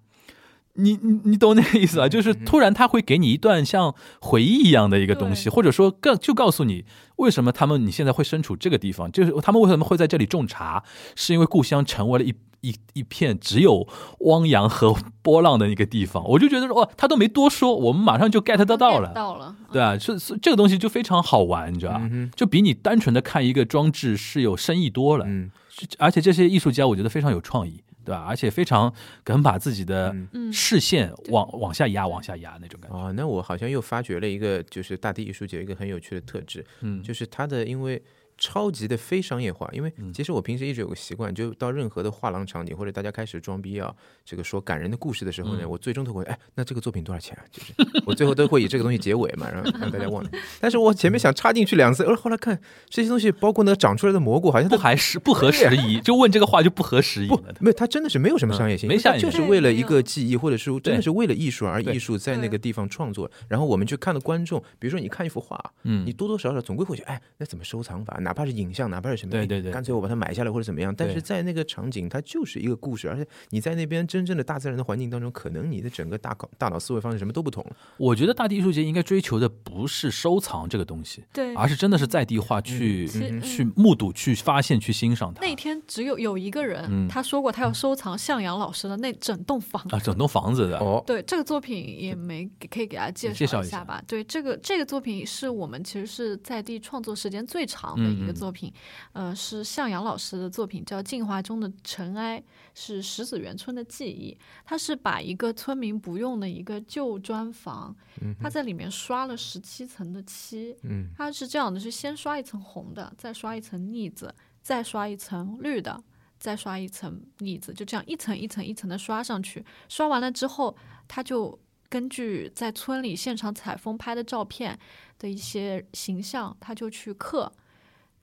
你你你懂那个意思啊？就是突然他会给你一段像回忆一样的一个东西，或者说更就告诉你为什么他们你现在会身处这个地方，就是他们为什么会在这里种茶，是因为故乡成为了一。一一片只有汪洋和波浪的一个地方，我就觉得说，哦，他都没多说，我们马上就 get 得到了，到了，对啊，是是这个东西就非常好玩，你知道吧？就比你单纯的看一个装置是有深意多了。嗯，而且这些艺术家我觉得非常有创意，对吧？而且非常敢把自己的嗯视线往往下压、往下压那种感觉。哦，那我好像又发掘了一个，就是大地艺术节一个很有趣的特质，嗯，就是它的因为超级的非商业化。因为嗯其实我平时一直有个习惯，就到任何的画廊场景或者大家开始装逼啊，这个说感人的故事的时候呢，嗯我最终都会哎，那这个作品多少钱啊？就是我最后都会以这个东西结尾嘛，然后让大家忘了。但是我前面想插进去两次，而后来看这些东西，包括那个长出来的蘑菇，好像不都还是不合时宜，就问这个话就不合时宜不。，没有，它真的是没有什么商业性，没商业性就是为了一个记忆，或者是真的是为了艺术而艺术在那个地方创作。然后我们去看的观众，比如说你看一幅画，嗯你多多少少总归会觉得，哎，那怎么收藏法？哪怕是影像，哪怕是什么，哎对对对干脆我把它买下来或者怎么样。但是在那个场景，它就是一个故事，而且你在那边真正的大自然的环境当中，可能你的整个大脑大脑思维方式什么都不同了。我觉得大地艺术节应该追求的不是收藏这个东西，对，而是真的是在地化去、去目睹、去发现、去欣赏它。那天只有有一个人，嗯他说过他要收藏向阳老师的那整栋房。啊，整栋房子的，哦，对这个作品也没给可以给大家介介绍一下绍一下吧。对这个这个作品是我们其实是在地创作时间最长的一个作品，呃，是向阳老师的作品，叫《进化中的尘埃》，是石子园村的记忆。他是把一个村民不用的一个旧砖房，他在里面刷了十七层的漆，嗯，他是这样的：是先刷一层红的，再刷一层腻子，再刷一层绿的，再刷一层腻子，就这样一层一层一层的刷上去。刷完了之后，他就根据在村里现场采风拍的照片的一些形象，他就去刻。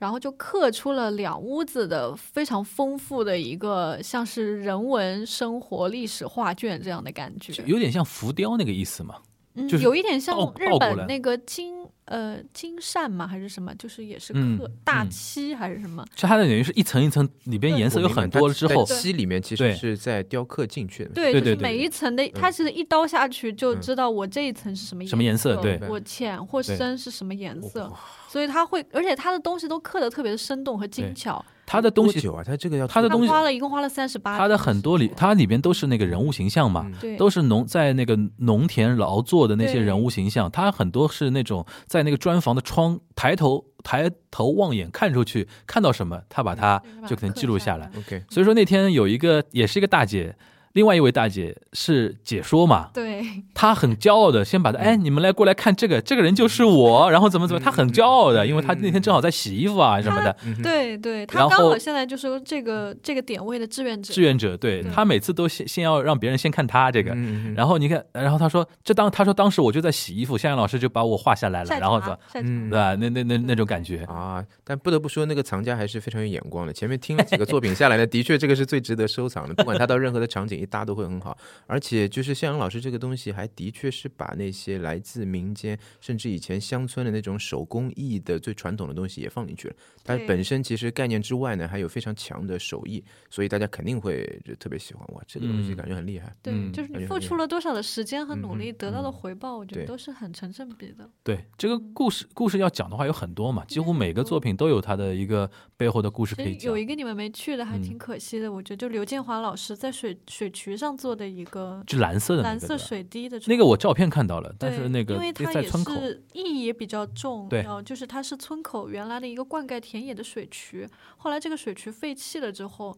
然后就刻出了两屋子的非常丰富的一个像是人文生活历史画卷这样的感觉，有点像浮雕那个意思嘛。嗯，就是有一点像日本那个金呃金扇嘛，还是什么，就是也是刻、嗯大嗯漆还是什么，就它的等于是一层一层，里边颜色有很多了之后，漆里面其实是在雕刻进去的。对，对对对就是每一层的，它其实一刀下去就嗯知道我这一层是什么什么颜色色，对我浅或深是什么颜色，所以他会，而且他的东西都刻的特别的生动和精巧。他的东西，多久啊？他这个要他的东西花了一共花了三十八，他的很多里，它里边都是那个人物形象嘛。嗯都是农在那个农田劳作的那些人物形象，他很多是那种在那个砖房的窗抬头抬头望眼看出去看到什么，他把它就可能记录下来。下来 OK，所以说那天有一个也是一个大姐，另外一位大姐是解说嘛，对。她很骄傲的先把她哎你们来过来看这个，这个人就是我，然后怎么怎么，她很骄傲的，因为她那天正好在洗衣服啊什么的。对对，他然后刚好现在就是这个这个点位的志愿者，志愿者对她每次都先先要让别人先看她这个，嗯然后你看，然后她说这当她说当时我就在洗衣服，向阳老师就把我画下来了，然后怎嗯。对吧？那那那那种感觉，啊，但不得不说，那个藏家还是非常有眼光的。前面听了几个作品下来呢，的确这个是最值得收藏的，不管他到任何的场景一搭都会很好。而且就是向阳老师这个东西，还的确是把那些来自民间，甚至以前乡村的那种手工艺的最传统的东西也放进去了。它本身其实概念之外呢，还有非常强的手艺，所以大家肯定会就特别喜欢。哇，这个东西嗯感觉很厉害。对，嗯就是你付出了多少的时间和努嗯力，得到的回报，我觉得都是很成正比的。对这个故事故事要讲的话有很多嘛，几乎每个作品都有它的一个背后的故事可以讲有。一个你们没去的，还嗯挺可惜的。我觉得就刘建华老师在水水渠上做的一个就蓝色的那蓝色水滴的那个我照片看到了，但是那个因为它也是意义也比较重，对然后就是它是村口原来的一个灌溉田野的水渠，后来这个水渠废弃了之后。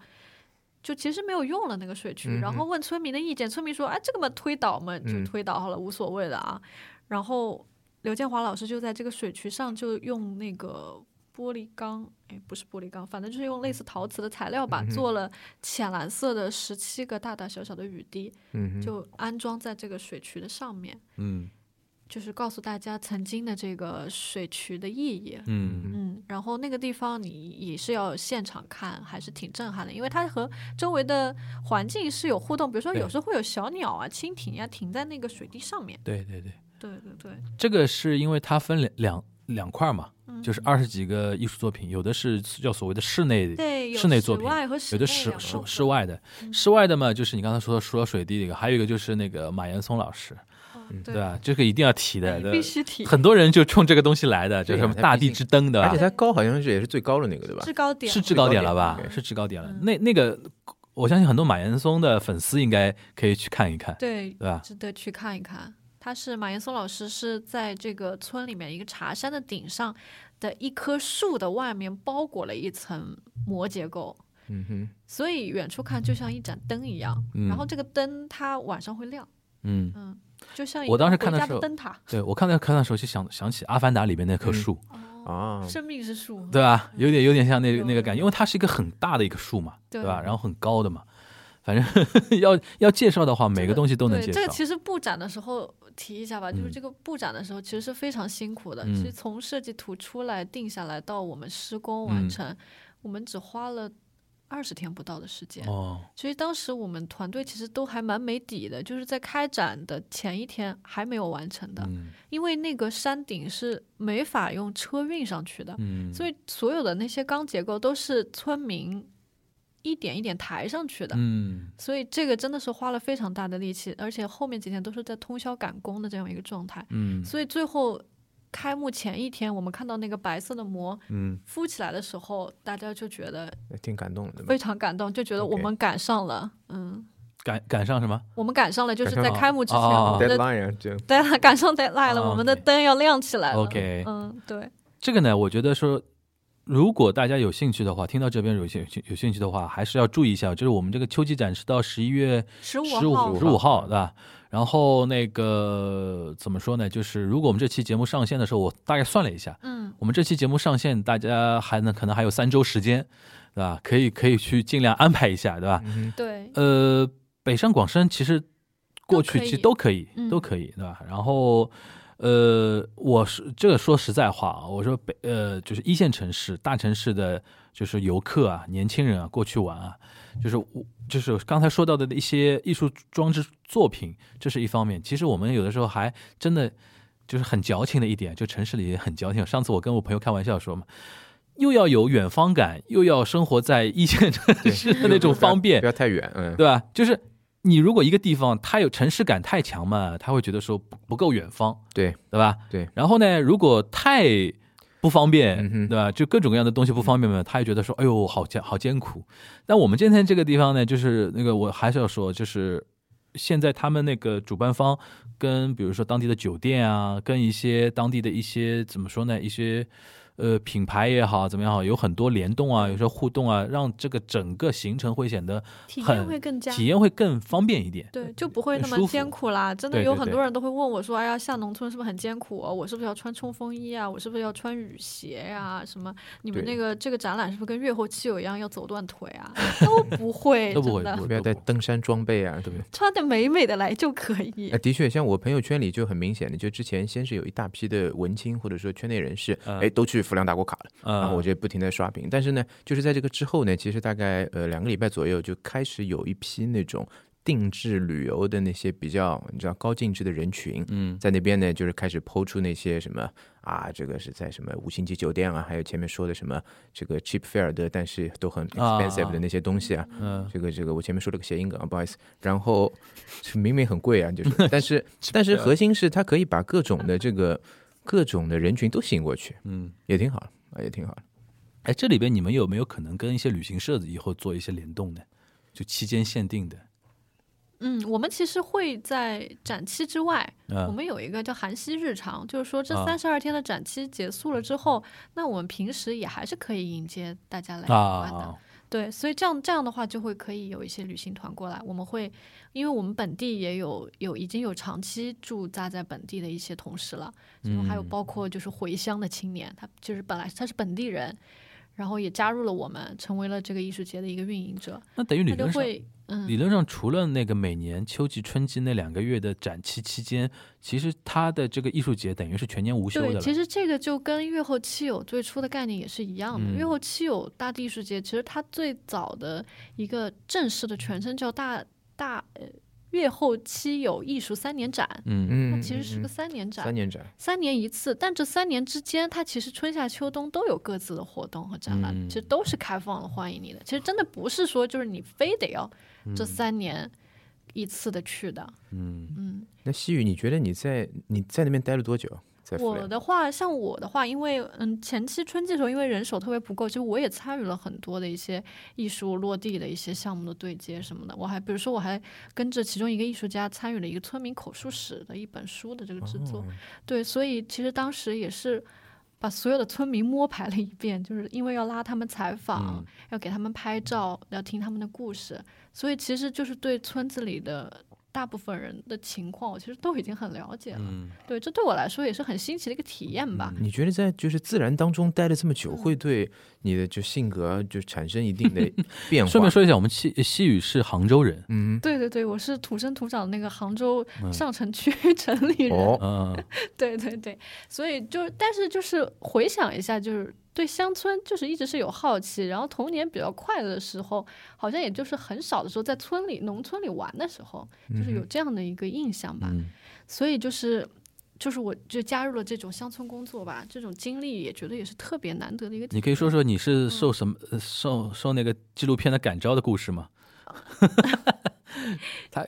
就其实没有用了那个水渠，然后问村民的意见，村民说：“哎，这个嘛推倒嘛，就嗯推倒好了，无所谓的啊。”然后刘建华老师就在这个水渠上就用那个玻璃钢，哎，不是玻璃钢，反正就是用类似陶瓷的材料吧，做了浅蓝色的十七个大大小小的雨滴，嗯，就安装在这个水渠的上面。嗯就是告诉大家曾经的这个水渠的意义。嗯嗯，然后那个地方你也是要现场看，还是挺震撼的，因为它和周围的环境是有互动，比如说有时候会有小鸟啊、蜻蜓呀、停在那个水滴上面。对对对，对对对，这个是因为它分两两两块嘛，嗯就是二十几个艺术作品，有的是叫所谓的室内对，室内作品外和室有的室室室外的，嗯室外的嘛，就是你刚才说说到水滴那个，还有一个就是那个马岩松老师，嗯对吧？这个一定要提的，对必须提很多人就冲这个东西来的，就是什么大地之灯的，而且它高好像是也是最高的那个，对吧？制高点是制高点了吧是制高点了。嗯那那个，我相信很多马岩松的粉丝应该可以去看一看，对，对吧？值得去看一看。他是马岩松老师，是在这个村里面一个茶山的顶上的一棵树的外面包裹了一层膜结构，嗯哼，所以远处看就像一盏灯一样，嗯然后这个灯它晚上会亮，嗯，嗯，就像一我当时看的时候灯塔，对我看那看的时候就想想起《阿凡达》里面那棵嗯树，啊，生命之树，对吧？有点有点像那有那个感觉，因为它是一个很大的一个树嘛，对对吧？然后很高的嘛，反正 要要介绍的话，每个东西都能对，介绍这个。其实布展的时候提一下吧，就是嗯这个布展的时候其实是非常辛苦的。嗯其实从设计图出来定下来到我们施工嗯完成，我们只花了二十天不到的时间。哦，所以当时我们团队其实都还蛮没底的，就是在开展的前一天还没有完成的，嗯因为那个山顶是没法用车运上去的，嗯，所以所有的那些钢结构都是村民一点一点抬上去的。嗯所以这个真的是花了非常大的力气，而且后面几天都是在通宵赶工的这样一个状态。嗯所以最后开幕前一天，我们看到那个白色的膜嗯敷起来的时候，大家就觉得挺感动的非。常感动，就觉得我们赶上了。嗯，赶赶上什么？我们赶上了，就是在开幕之前，哦哦哦我们的 deadline 啊，就 deadline 赶上 deadline 了，哦我们的灯要亮起来了。OK 嗯，对，这个呢，我觉得说，如果大家有兴趣的话，听到这边有兴有兴趣的话，还是要注意一下，就是我们这个秋季展是到十一月十五十五号十五号，对吧？然后那个怎么说呢？就是如果我们这期节目上线的时候，我大概算了一下，嗯，我们这期节目上线，大家还能可能还有三周时间，对吧？可以可以去尽量安排一下，对吧？嗯对，呃，北上广深其实过去其实都可以，嗯都可以，对吧？然后，呃，我是这个说实在话啊，我说北呃，就是一线城市、大城市的，就是游客啊、年轻人啊过去玩啊，就是我就是刚才说到的一些艺术装置作品，这是一方面。其实我们有的时候还真的就是很矫情的一点，就城市里也很矫情。上次我跟我朋友开玩笑说嘛。又要有远方感，又要生活在一线城市的那种方便 不，要太远，嗯，对吧？就是你如果一个地方它有城市感太强嘛，他会觉得说不不够远方，对对吧？对。然后呢，如果太不方便，嗯对吧？就各种各样的东西不方便嘛，他也觉得说，哎呦，好艰好艰苦。但我们今天这个地方呢，就是那个我还是要说，就是现在他们那个主办方跟比如说当地的酒店啊，跟一些当地的一些怎么说呢，一些。呃，品牌也好，怎么样好，有很多联动啊，有时候互动啊，让这个整个行程会显得体验会更加体验会更方便一点。对，就不会那么艰苦啦。真的有很多人都会问我说：“哎呀，下农村是不是很艰苦啊？我是不是要穿冲锋衣啊？我是不是要穿雨鞋呀、什么？你们那个这个展览是不是跟月后七友一样要走断腿啊？” 都不会，都不会真的不不要带登山装备啊，对不对？穿的美美的来就可以哎，。的确，像我朋友圈里就很明显的，就之前先是有一大批的文青或者说圈内人士，嗯哎，都去浮梁打过卡了，嗯，然后我就不停的刷屏。但是呢，就是在这个之后呢，其实大概呃两个礼拜左右就开始有一批那种定制旅游的那些比较你知道高净值的人群，嗯在那边呢，就是开始抛出那些什么啊，这个是在什么五星级酒店啊，还有前面说的什么这个 cheap fare 的，但是都很 expensive 的那些东西啊。嗯这个这个，我前面说了个谐音梗啊，不好意思。然后 明明很贵啊，就是，但是但是核心是它可以把各种的这个各种的人群都吸引过去，嗯，也挺好啊，也挺好的。哎，这里边你们有没有可能跟一些旅行社以后做一些联动呢？就期间限定的，嗯，我们其实会在展期之外，我嗯们有一个叫韩熙日常，就是说这啊三十二天的展期结束了之后，那我们平时也还是可以迎接大家来玩的。啊，对，所以这样这样的话，就会可以有一些旅行团过来。我们会，因为我们本地也有有已经有长期驻扎在本地的一些同事了，然后还有嗯包括就是回乡的青年，他就是本来他是本地人，然后也加入了我们，成为了这个艺术节的一个运营者，那等于理他就论上，会嗯理论上除了那个每年秋季、春季那两个月的展期期间，其实它的这个艺术节等于是全年无休的对，其实这个就跟月后七友最初的概念也是一样的。嗯月后七友大地艺术节，其实它最早的一个正式的全称叫大大呃月后七友艺术三年展，嗯嗯，它其实是个嗯三年展，三年展，三年一次。但这三年之间，它其实春夏秋冬都有各自的活动和展览，嗯其实都是开放的，欢迎你的。其实真的不是说就是你非得要这三年一次的去的，嗯嗯。那西雨，你觉得你在你在那边待了多久？我？的话，像我的话，因为嗯前期春季的时候，因为人手特别不够，其实我也参与了很多的一些艺术落地的一些项目的对接什么的。我还比如说，我还跟着其中一个艺术家参与了一个村民口述史的一本书的这个制作。哦对，所以其实当时也是把所有的村民摸排了一遍，就是因为要拉他们采访，嗯。要给他们拍照，要听他们的故事，所以其实就是对村子里的大部分人的情况，我其实都已经很了解了。嗯，对，这对我来说也是很新奇的一个体验吧。你觉得在就是自然当中待了这么久，会对你的就性格就产生一定的 变化？顺便说一下，我们西西语是杭州人，嗯，对对对，我是土生土长的那个杭州上城区 城里人。对对对，所以就但是就是回想一下，就是对乡村就是一直是有好奇，然后童年比较快乐的时候，好像也就是很少的时候在村里农村里玩的时候，就是有这样的一个印象吧。嗯所以就是就是我就加入了这种乡村工作吧，这种经历也觉得也是特别难得的一个。你可以说说你是受什么、呃受受那个纪录片的感召的故事吗？他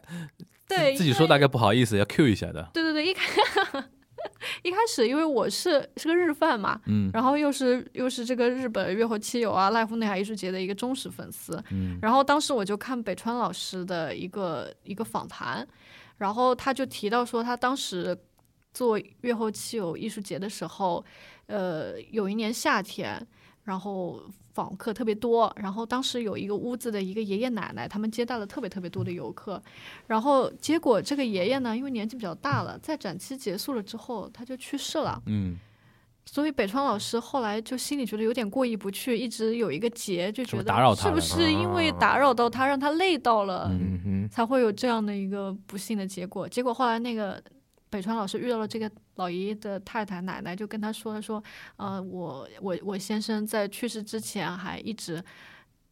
对自己说大概不好意思，要 Q 一下的。对对对，一开 一开始因为我是是个日饭嘛，嗯然后又是又是这个日本月后七友啊濑户内海艺术节的一个忠实粉丝，嗯。然后当时我就看北川老师的一个一个访谈，然后他就提到说他当时做月后七友艺术节的时候，呃，有一年夏天，然后访客特别多，然后当时有一个屋子的一个爷爷奶奶，他们接待了特别特别多的游客，然后结果这个爷爷呢，因为年纪比较大了，在展期结束了之后，他就去世了。嗯，所以北川老师后来就心里觉得有点过意不去，一直有一个结，就觉得是不是因为啊。打扰到他，让他累到了，才会有这样的一个不幸的结果。结果后来那个北川老师遇到了这个老爷爷的太太奶奶，就跟他说：“他说，呃，我我我先生在去世之前还一直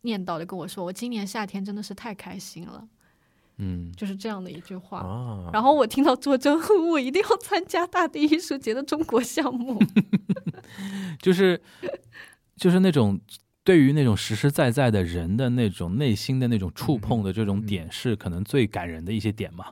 念叨的跟我说，我今年夏天真的是太开心了。”嗯，就是这样的一句话。啊，然后我听到作证，我一定要参加大地艺术节的中国项目。就是就是那种对于那种实实在在的人的那种内心的那种触碰的这种点，是可能最感人的一些点嘛。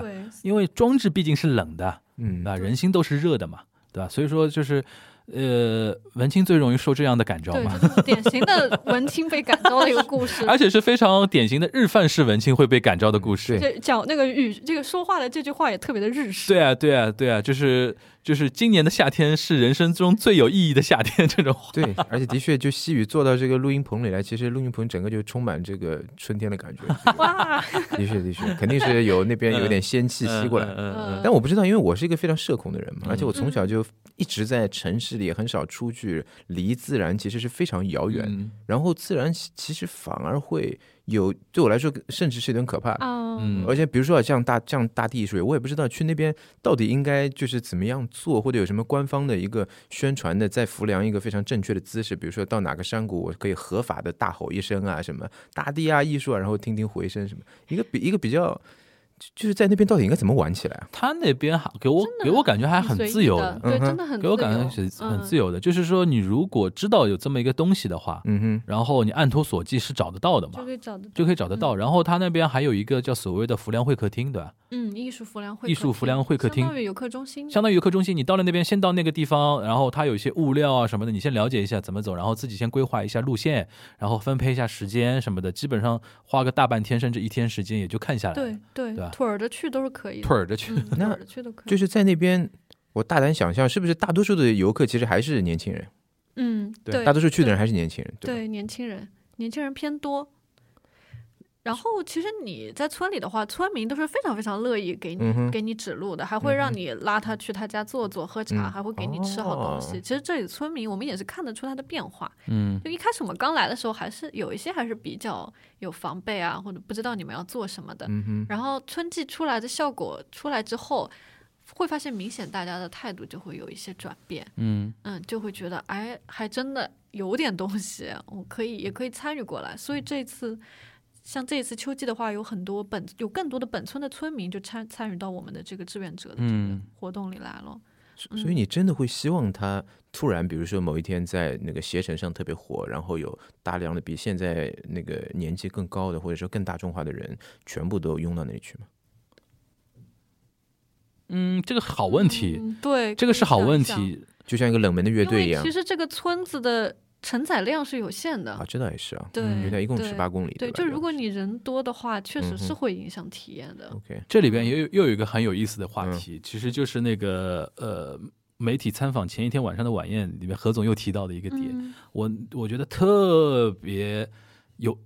对吧对，因为装置毕竟是冷的，嗯对吧？人心都是热的嘛，对吧？所以说就是，呃，文青最容易受这样的感召对，嘛，就是典型的文青被感召的一个故事。而且是非常典型的日范式文青会被感召的故事。对讲那个语，这个说话的这句话也特别的日式。对啊，对啊，对啊，就是就是今年的夏天是人生中最有意义的夏天，这种话。对，而且的确，就西雨坐到这个录音棚里来，其实录音棚整个就充满这个春天的感觉。哇，的确，的确，肯定是有那边有点仙气吸过来。嗯嗯嗯但我不知道，因为我是一个非常社恐的人嘛，而且我从小就一直在城市里，很少出去，离自然其实是非常遥远。嗯然后自然其其实反而会有对我来说，甚至是有点可怕。嗯，嗯。而且比如说像大像大地艺术，我也不知道去那边到底应该就是怎么样做，或者有什么官方的一个宣传的，在浮梁一个非常正确的姿势，比如说到哪个山谷，我可以合法的大吼一声啊，什么大地啊艺术啊，然后听听回声什么，一个比一个比较，就就是在那边到底应该怎么玩起来啊？他那边还给我给我感觉还很自由对，真的很给我感觉是很嗯自由的。就是说，你如果知道有这么一个东西的话，嗯哼，然后你按图索骥是找得到的嘛就，可以找得就可以找得到。然后他那边还有一个叫所谓的浮梁会客厅，对吧？嗯，艺术浮梁会客艺术浮梁会客厅相当于游客中心，相当于游客中心，你到了那边，先到那个地方，然后它有一些物料啊什么的，你先了解一下怎么走，然后自己先规划一下路线，然后分配一下时间什么的，基本上花个大半天甚至一天时间也就看下来了。对对对吧腿儿着去都是可以的，腿儿着去，嗯，腿儿着去都可以。就是在那边，我大胆想象，是不是大多数的游客其实还是年轻人？嗯，对对大多数去的人还是年轻人？对年轻人，年轻人偏多。然后，其实你在村里的话，村民都是非常非常乐意给你、嗯给你指路的，还会让你拉他去他家坐坐、喝茶，嗯还会给你吃好东西。哦其实这里村民，我们也是看得出他的变化。嗯就一开始我们刚来的时候，还是有一些还是比较有防备啊，或者不知道你们要做什么的。然后春季出来的效果出来之后，会发现明显大家的态度就会有一些转变。嗯嗯，就会觉得哎，还真的有点东西，我可以也可以参与过来。所以这次像这一次秋季的话，有很多本有更多的本村的村民就参参与到我们的这个志愿者的这个嗯活动里来了。所所以你真的会希望他突然，比如说某一天在那个携程上特别火，然后有大量的比现在那个年纪更高的，或者说更大众化的人，全部都拥到那里去吗？嗯，这个好问题，嗯，对，这个是好问。题。就像一个冷门的乐队一样其实这个村子的承载量是有限的。啊，这倒也是啊，对因为它一共对十八公里，对，吧？就如果你人多的话，确实是会影响体验的。OK，这里边也有又有一个很有意思的话题，其实就是那个呃，媒体参访前一天晚上的晚宴里面，何总又提到的一个点，我我觉得特别有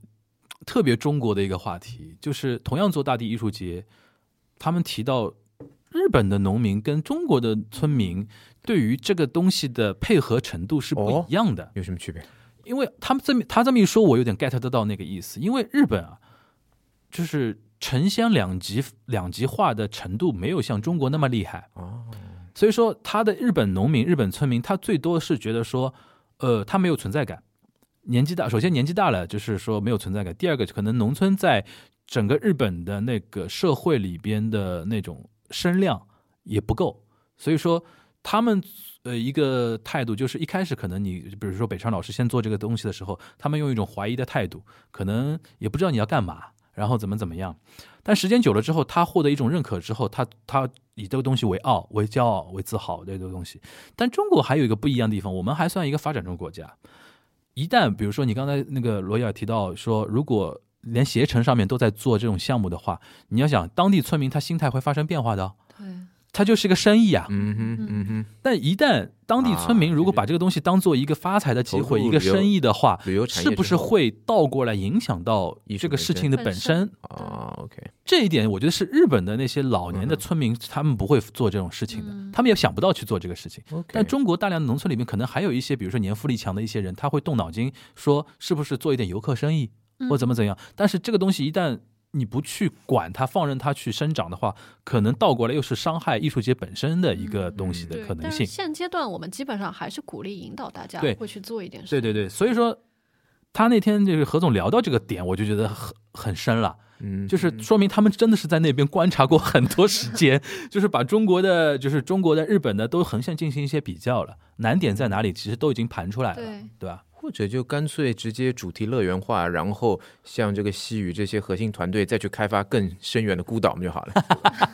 特别中国的一个话题，就是同样做大地艺术节，他们提到日本的农民跟中国的村民对于这个东西的配合程度是不一样的，有什么区别？因为他们这么他这么一说，我有点 get 得到那个意思。因为日本啊，就是城乡两极两极化的程度没有像中国那么厉害哦，所以说他的日本农民、日本村民，他最多是觉得说，呃，他没有存在感，年纪大，首先年纪大了，就是说没有存在感。第二个，可能农村在整个日本的那个社会里边的那种声量也不够，所以说他们。呃，一个态度就是一开始可能你，比如说北川老师先做这个东西的时候，他们用一种怀疑的态度，可能也不知道你要干嘛，然后怎么怎么样。但时间久了之后，他获得一种认可之后，他他以这个东西为傲、为骄傲、为自豪的这个东西。但中国还有一个不一样的地方，我们还算一个发展中国家。一旦比如说你刚才那个罗伊尔提到说，如果连携程上面都在做这种项目的话，你要想当地村民他心态会发生变化的。对。它就是个生意啊，嗯哼，嗯哼。但一旦当地村民如果把这个东西当做一个发财的机会、一个生意的话，旅游是不是会倒过来影响到这个事情的本身啊？OK，这一点我觉得是日本的那些老年的村民，他们不会做这种事情的，他们也想不到去做这个事情。但中国大量的农村里面，可能还有一些，比如说年富力强的一些人，他会动脑筋说，是不是做一点游客生意，或怎么怎样？但是这个东西一旦你不去管它，放任它去生长的话，可能倒过来又是伤害艺术节本身的一个东西的可能性。现阶段我们基本上还是鼓励引导大家会去做一点事。对对对，所以说他那天就是何总聊到这个点，我就觉得很很深了。嗯，就是说明他们真的是在那边观察过很多时间，就是把中国的、就是中国的、日本的都横向进行一些比较了，难点在哪里，其实都已经盘出来了，对吧？或者就干脆直接主题乐园化，然后像这个西语这些核心团队再去开发更深远的孤岛们就好了。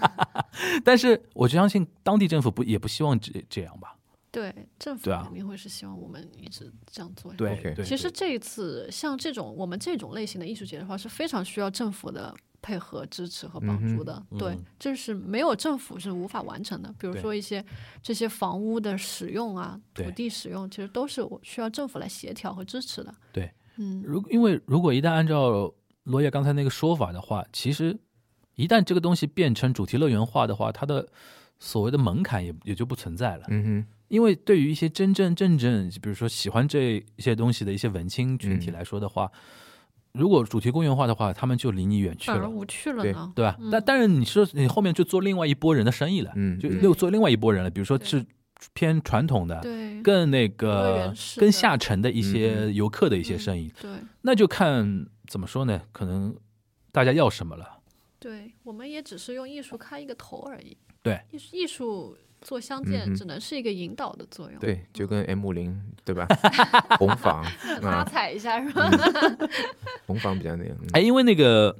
但是我相信当地政府不也不希望这这样吧？对，政府肯定会是希望我们一直这样做。对，其实这一次像这种我们这种类型的艺术节的话，是非常需要政府的。配合支持和帮助的，对，这是没有政府是无法完成的。比如说一些这些房屋的使用啊，土地使用，其实都是我需要政府来协调和支持的。对，嗯，如因为如果一旦按照罗叶刚才那个说法的话，其实一旦这个东西变成主题乐园化的话，它的所谓的门槛也也就不存在了。嗯哼，因为对于一些真真正正，比如说喜欢这些东西的一些文青群体来说的话。如果主题公园化的话，他们就离你远去了，无趣了呢，对吧？但但是你说你后面就做另外一波人的生意了，嗯，就又做另外一波人了，比如说是偏传统的，对，更那个更下沉的一些游客的一些生意，对，那就看怎么说呢？可能大家要什么了？对，我们也只是用艺术开一个头而已，对，艺术艺术。做相见只能是一个引导的作用，对，就跟 M 五零对吧？红房 拉踩一下是吧？红房比较那个。哎，因为那个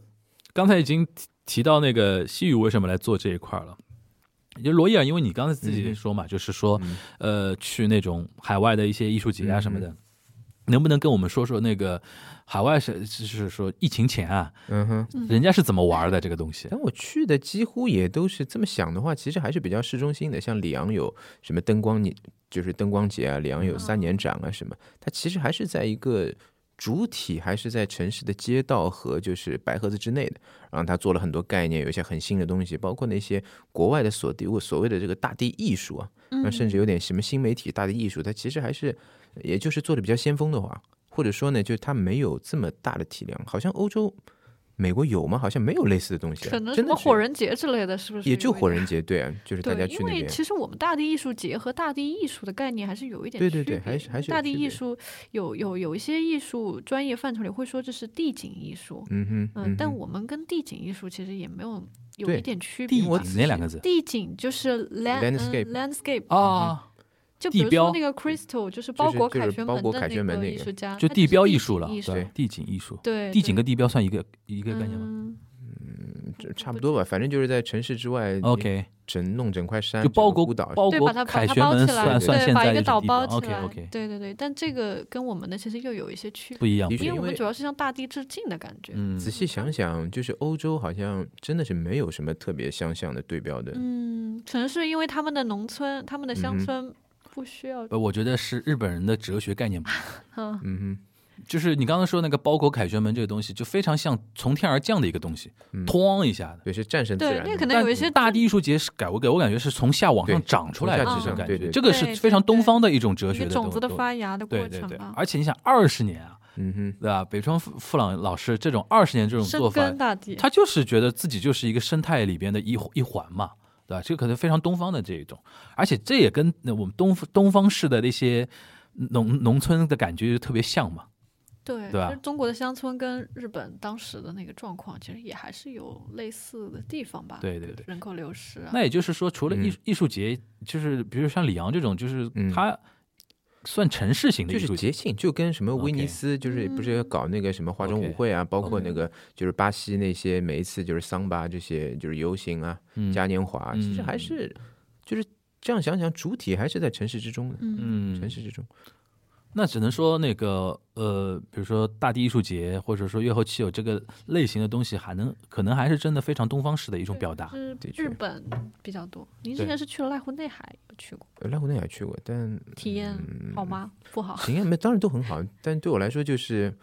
刚才已经提到那个西语为什么来做这一块了？就罗伊尔，因为你刚才自己说嘛，就是说呃，去那种海外的一些艺术节啊什么的，能不能跟我们说说那个？海外是就是说疫情前啊，嗯哼，人家是怎么玩的这个东西？但我去的几乎也都是这么想的话，其实还是比较市中心的。像里昂有什么灯光，你就是灯光节啊，里昂有三年展啊什么，它其实还是在一个主体还是在城市的街道和就是白盒子之内的。然后他做了很多概念，有一些很新的东西，包括那些国外的所地所谓的这个大地艺术啊，那甚至有点什么新媒体大地艺术，它其实还是也就是做的比较先锋的话。或者说呢，就是它没有这么大的体量，好像欧洲、美国有吗？好像没有类似的东西。可能什么火人节之类的，是不是？也就火人节，对啊，就是大家去那边。因为其实我们大地艺术节和大地艺术的概念还是有一点区别。对对对，还是还是大地艺术有有有一些艺术专业范畴里会说这是地景艺术。嗯哼，嗯，但我们跟地景艺术其实也没有有一点区别。地景那两个字？地景就是 landscape landscape 啊。就比如说那个 Crystal，就是包裹凯旋门的那个艺术家，就地标艺术了，对，地景艺术，对，地景跟地标算一个一个概念吗？嗯，差不多吧，反正就是在城市之外，OK，整弄整块山，就包裹孤岛，包括对把它把凯旋门它包起来，算算对，现在把一个岛包起来 OK OK 对对对，但这个跟我们的其实又有一些区别，不一样，因为我们主要是向大地致敬的感觉。嗯，仔细想想，就是欧洲好像真的是没有什么特别相像的对标的。嗯，可能是因为他们的农村、他们的乡村不需要，呃，我觉得是日本人的哲学概念不一样。嗯，嗯就是你刚刚说那个包裹凯旋门这个东西，就非常像从天而降的一个东西，嗯。哐一下的。有些，战胜自对，然的。嘛。那可能有一些大地艺术节是改我给我感觉是从下往上长出来的这种感觉，这个是非常对对东方的一种哲学的种子的东发芽的过对对对。程啊，，而且你想二十年啊，嗯哼，对吧？北川富富朗老师这种二十年这种做深法耕，大地。他就是觉得自己就是一个生态里边的一一环嘛，对吧？这个可能非常东方的这一种，而且这也跟那我们东东方式的那些农农村的感觉就特别像嘛。对，对吧其实中国的乡村跟日本当时的那个状况，其实也还是有类似的地方吧。对对对。人口流失啊，那也就是说，除了艺嗯艺术节，就是比如像李阳这种，就是嗯它算城市型的就艺术就，是节庆，就跟什么？威尼斯，就是不是要搞那个什么化妆舞会啊，包括那个就是巴西那些每一次就是桑巴这些就是游行啊、嗯。嘉年华，其实嗯。还是就是这样想想，主体还是在城市之中的，嗯，嗯。城，市之中。那只能说那个呃，比如说大地艺术节，或者说月后汽油这个类型的东西，还能可能还是真的非常东方式的一种表达。是日本比较多。您之前是去了濑户内海，有去过，呃濑户内海去过，但体验好吗？不好。体验没当然都很好，但对我来说就是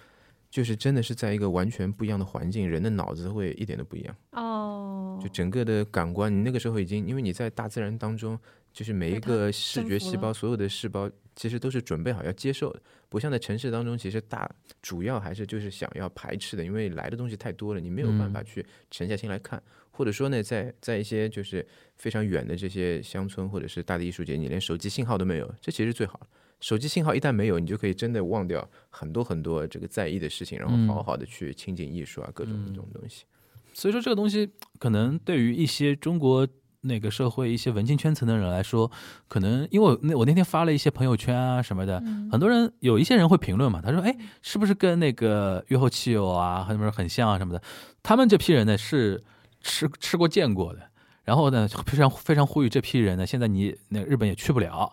就是真的是在一个完全不一样的环境，人的脑子会一点都不一样，哦就，整个的感官，你那个时候已经因为你在大自然当中，就是每一个视觉细胞，所有的细胞其实都是准备好要接受的，不像在城市当中，其实大主要还是就是想要排斥的，因为来的东西太多了，你没有办法去沉下心来看，或者说呢，在在一些就是非常远的这些乡村或者是大的艺术节，你连手机信号都没有，这其实最好。手机信号一旦没有，你就可以真的忘掉很多很多这个在意的事情，然后好好的去亲近艺术啊，各种这种东西。所以说，这个东西可能对于一些中国那个社会一些文青圈层的人来说，可能因为我那我那天发了一些朋友圈啊什么的，嗯很多人有一些人会评论嘛，他说：“哎，是不是跟那个月后汽油啊，很多人很像啊什么的？”他们这批人呢是吃吃过见过的。然后呢，非常非常呼吁这批人呢，现在你那日本也去不了，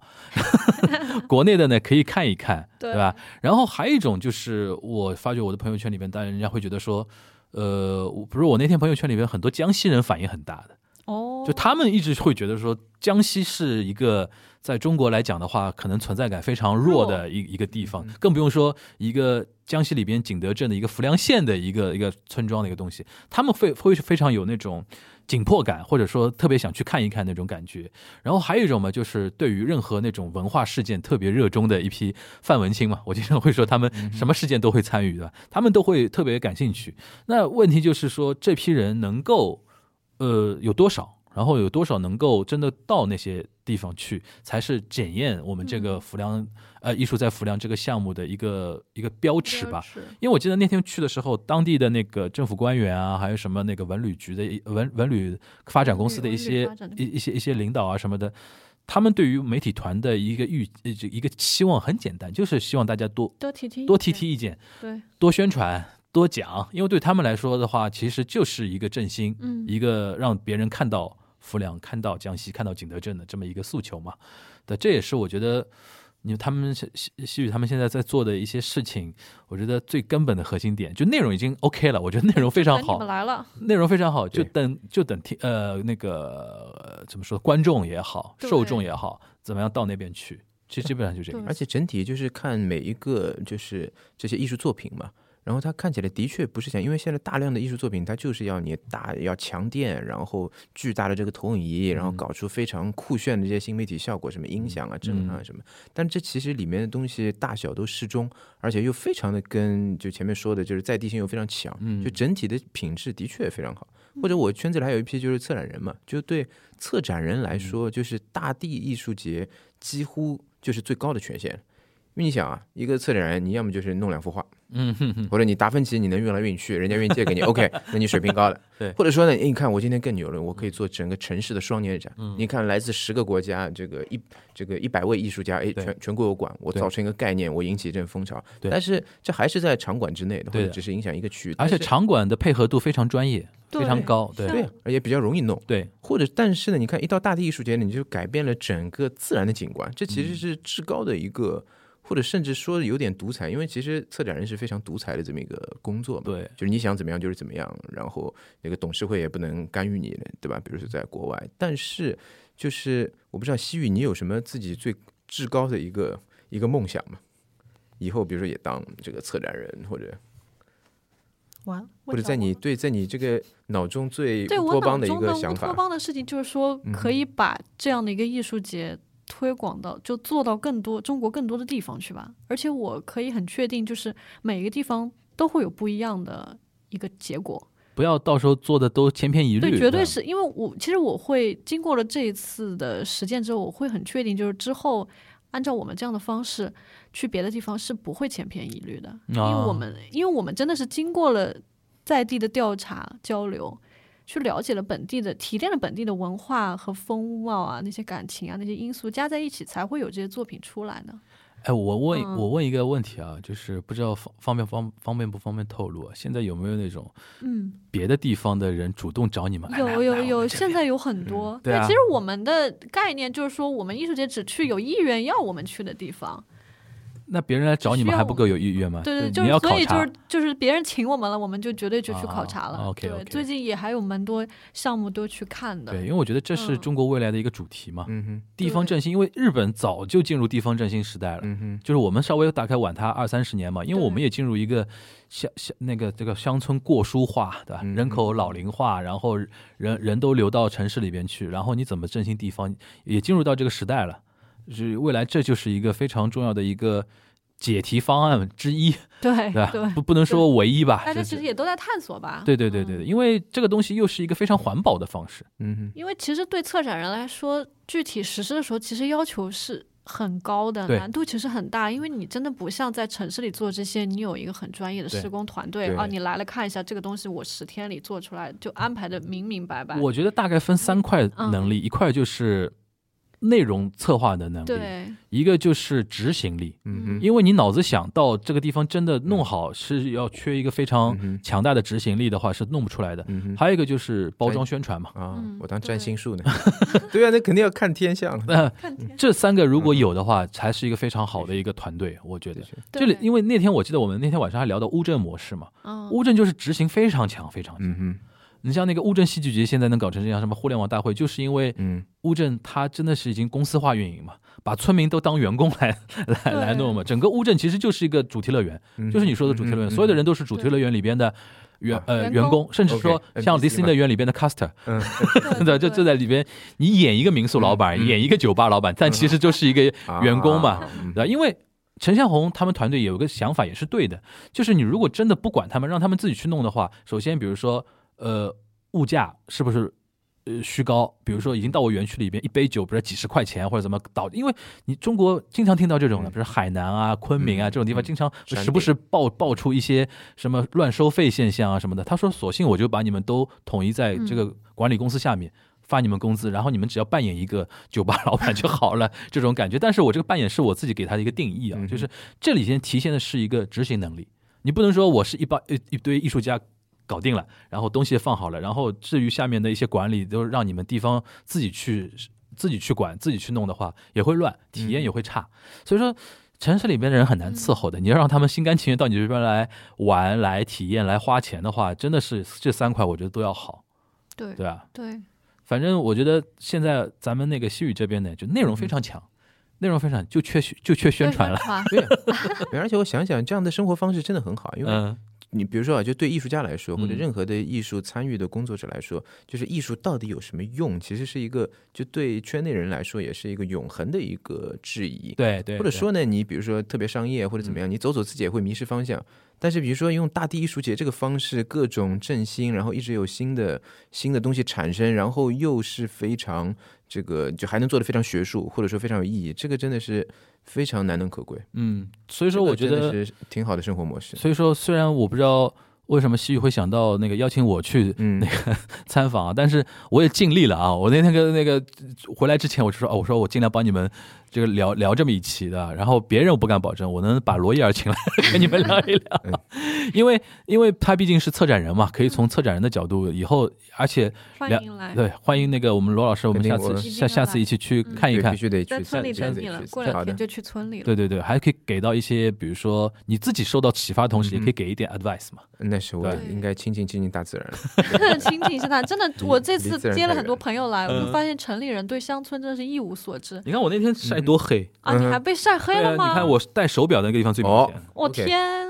国内的呢可以看一看，对对吧？然后还有一种就是，我发觉我的朋友圈里面，当然人家会觉得说，呃，不是我那天朋友圈里面很多江西人反应很大的，哦，就他们一直会觉得说，江西是一个在中国来讲的话，可能存在感非常弱的一一个地方，更不用说一个江西里边景德镇的一个浮梁县的一个一个村庄的一个东西，他们会会非常有那种紧迫感，或者说特别想去看一看那种感觉。然后还有一种嘛，就是对于任何那种文化事件特别热衷的一批范文青嘛，我经常会说他们什么事件都会参与的，他们都会特别感兴趣。那问题就是说，这批人能够呃有多少？然后有多少能够真的到那些地方去，才是检验我们这个浮梁、呃艺术在浮梁这个项目的一个一个标尺吧。是因为我记得那天去的时候，当地的那个政府官员啊，还有什么那个文旅局的文文旅发展公司的一些一一些一些领导啊什么的，他们对于媒体团的一个预一个期望很简单，就是希望大家多多提提多提意见提意见，对，多宣传。多讲，因为对他们来说的话，其实就是一个振兴，嗯。一个让别人看到浮梁、看到江西、看到景德镇的这么一个诉求嘛。对，这也是我觉得，你他们西西西语他们现在在做的一些事情，我觉得最根本的核心点，就内容已经 OK 了，我觉得内容非常好等你们，来了，内容非常好，就等就等听呃那个呃怎么说，观众也好，受众也好，怎么样到那边去，其实基本上就这个。而且整体就是看每一个就是这些艺术作品嘛，然后它看起来的确不是像，因为现在大量的艺术作品它就是要你大要强电，然后巨大的这个投影仪，然后搞出非常酷炫的这些新媒体效果，什么音响啊、震撼啊什么，但这其实里面的东西大小都适中，而且又非常的跟就前面说的就是在地性又非常强，嗯。就整体的品质的确非常好。或者我圈子里还有一批就是策展人嘛，就对策展人来说，就是大地艺术节几乎就是最高的权限。因为你想啊，一个策展人，你要么就是弄两幅画，嗯哼哼，或者你达芬奇你能运来运去，人家愿意借给你，OK，那你水平高了。对或者说呢，诶你看我今天更牛了，我可以做整个城市的双年展。嗯你看来自十个国家，这个一这个一百位艺术家，哎，对全全国有馆，我对造成一个概念，我引起一阵风潮。对但是这还是在场馆之内的，或对的者只是影响一个区域，而且但是场馆的配合度非常专业，非常高，对对，而且比较容易弄。对，或者，但是呢，你看一到大地艺术节，你就改变了整个自然的景观，这其实是至高的一个，或者甚至说有点独裁，因为其实策展人是非常独裁的这么一个工作嘛。对就是你想怎么样就是怎么样，然后那个董事会也不能干预你，对吧？比如说在国外，但是就是我不知道西域你有什么自己最至高的一个一个梦想吗？以后比如说也当这个策展人，或者完，或者在你对在你这个脑中最托邦的一个想法，邦的事情，就是说可以把这样的一个艺术节推广到，就做到更多中国更多的地方去吧。而且我可以很确定，就是每一个地方都会有不一样的一个结果。不要到时候做的都千篇一律，对，绝对是因为我其实我会经过了这一次的实践之后，我会很确定，就是之后按照我们这样的方式去别的地方是不会千篇一律的，因为啊我们因为我们真的是经过了在地的调查交流。去了解了本地的，提炼了本地的文化和风貌啊，那些感情啊，那些因素加在一起，才会有这些作品出来呢。哎，我问、嗯我问一个问题啊，就是不知道方方便方方便不方便透露啊？现在有没有那种嗯，别的地方的人主动找你们？有有有，现在有很多。对啊其实我们的概念就是说，我们艺术节只去有意愿要我们去的地方。那别人来找你们还不够有意愿吗？对对，就是要考察所以就是就是别人请我们了，我们就绝对就去考察了。啊，OK，对 OK 最近也还有蛮多项目都去看的。对，因为我觉得这是嗯中国未来的一个主题嘛，嗯哼，地方振兴。因为日本早就进入地方振兴时代了，嗯哼，就是我们稍微打开晚它二三十年嘛，因为我们也进入一个乡乡那个这个乡村过疏化，对吧？嗯人口老龄化，然后人人都流到城市里边去，然后你怎么振兴地方，也进入到这个时代了。就是未来这就是一个非常重要的一个解题方案之一，对 对不不能说唯一吧，大家其实也都在探索吧。对对对对，对因为这个东西又是一个非常环保的方式。嗯哼，因为其实对策展人来说，具体实施的时候，其实要求是很高的，难度其实很大。因为你真的不像在城市里做这些，你有一个很专业的施工团队啊，你来了看一下这个东西，我十天里做出来，就安排的明明白白。我觉得大概分三块嗯能力，一块就是内容策划的能力，对，一个就是执行力。嗯哼，因为你脑子想到这个地方真的弄好，是要缺一个非常强大的执行力的话，是弄不出来的。嗯哼，还有一个就是包装宣传嘛。啊嗯，我当占对星术呢，对。啊，那肯定要看天象，那看这三个如果有的话，才是一个非常好的一个团队，我觉得。这里，因为为那天我记得我们那天晚上还聊到乌镇模式嘛，嗯乌镇就是执行非常强，非常强。你像那个乌镇戏剧节现在能搞成这样，什么互联网大会，就是因为嗯。乌镇它真的是已经公司化运营嘛，把村民都当员工来来来弄嘛。整个乌镇其实就是一个主题乐园，嗯，就是你说的主题乐园，嗯所有的，人都是主题乐园里边的员啊。呃员工，甚至说像迪士尼乐园里边的 caster，嗯。对，就就在里边，你演一个民宿老板，演一个酒吧老板，但其实就是一个啊员工嘛，嗯。对吧？因为陈向红他们团队有一个想法也是对的，就是你如果真的不管他们，让他们自己去弄的话，首先比如说呃物价是不是？呃，虚高，比如说已经到我园区里边，一杯酒不是几十块钱或者怎么倒，因为你中国经常听到这种的，嗯比如海南啊、昆明啊嗯这种地方，嗯经常时不时爆爆出一些什么乱收费现象啊什么的。他说，索性我就把你们都统一在这个管理公司下面。发你们工资，然后你们只要扮演一个酒吧老板就好了，这种感觉。但是我这个扮演是我自己给他的一个定义啊，嗯就是这里先体现的是一个执行能力。你不能说我是一帮一一堆艺术家搞定了，然后东西也放好了，然后至于下面的一些管理都让你们地方自己去自己去管、自己去弄的话，也会乱，体验也会差。所以说。城市里边的人很难伺候的，你要让他们心甘情愿到你这边来玩、来体验、来花钱的话，真的是这三块我觉得都要好，对对吧？对反正我觉得现在咱们那个西语这边呢，就内容非常强，内容非常就缺就缺宣传了。对，而且我想想，这样的生活方式真的很好，因为嗯，你比如说啊，就对艺术家来说，或者嗯任何的艺术参与的工作者来说，就是艺术到底有什么用，其实是一个就对圈内人来说也是一个永恒的一个质疑。对对，或者说呢，你比如说特别商业或者怎么样，你走走自己也会迷失方向。但是比如说用大地艺术节这个方式，各种振兴，然后一直有新的新的东西产生，然后又是非常这个就还能做的非常学术，或者说非常有意义，这个真的是非常难能可贵。嗯，所以说我觉得是挺好的生活模式。所以说，虽然我不知道。为什么西域会想到那个邀请我去那个 参访啊？但是我也尽力了啊！我那天跟那个回来之前，我就说哦，我说我尽量帮你们。这个聊聊这么一期的，然后别人我不敢保证我能把罗伊尔请来 跟你们聊一聊，因为因为他毕竟是策展人嘛，可以从策展人的角度，以后而且欢迎来。对欢迎那个我们罗老师，我们下次下下次一起去看一看，必须得在村里等你了，过两天就去村里了。对对对，还可以给到一些，比如说你自己受到启发的同时，也可以给一点 advice 嘛。那是我应该亲近亲近大自然，亲近是他真的，我这次接了很多朋友来，我就发现城里人对乡村真的是一无所知。你看我那天晒多黑啊！你还被晒黑了吗？你看我戴手表那个地方最明显。我天！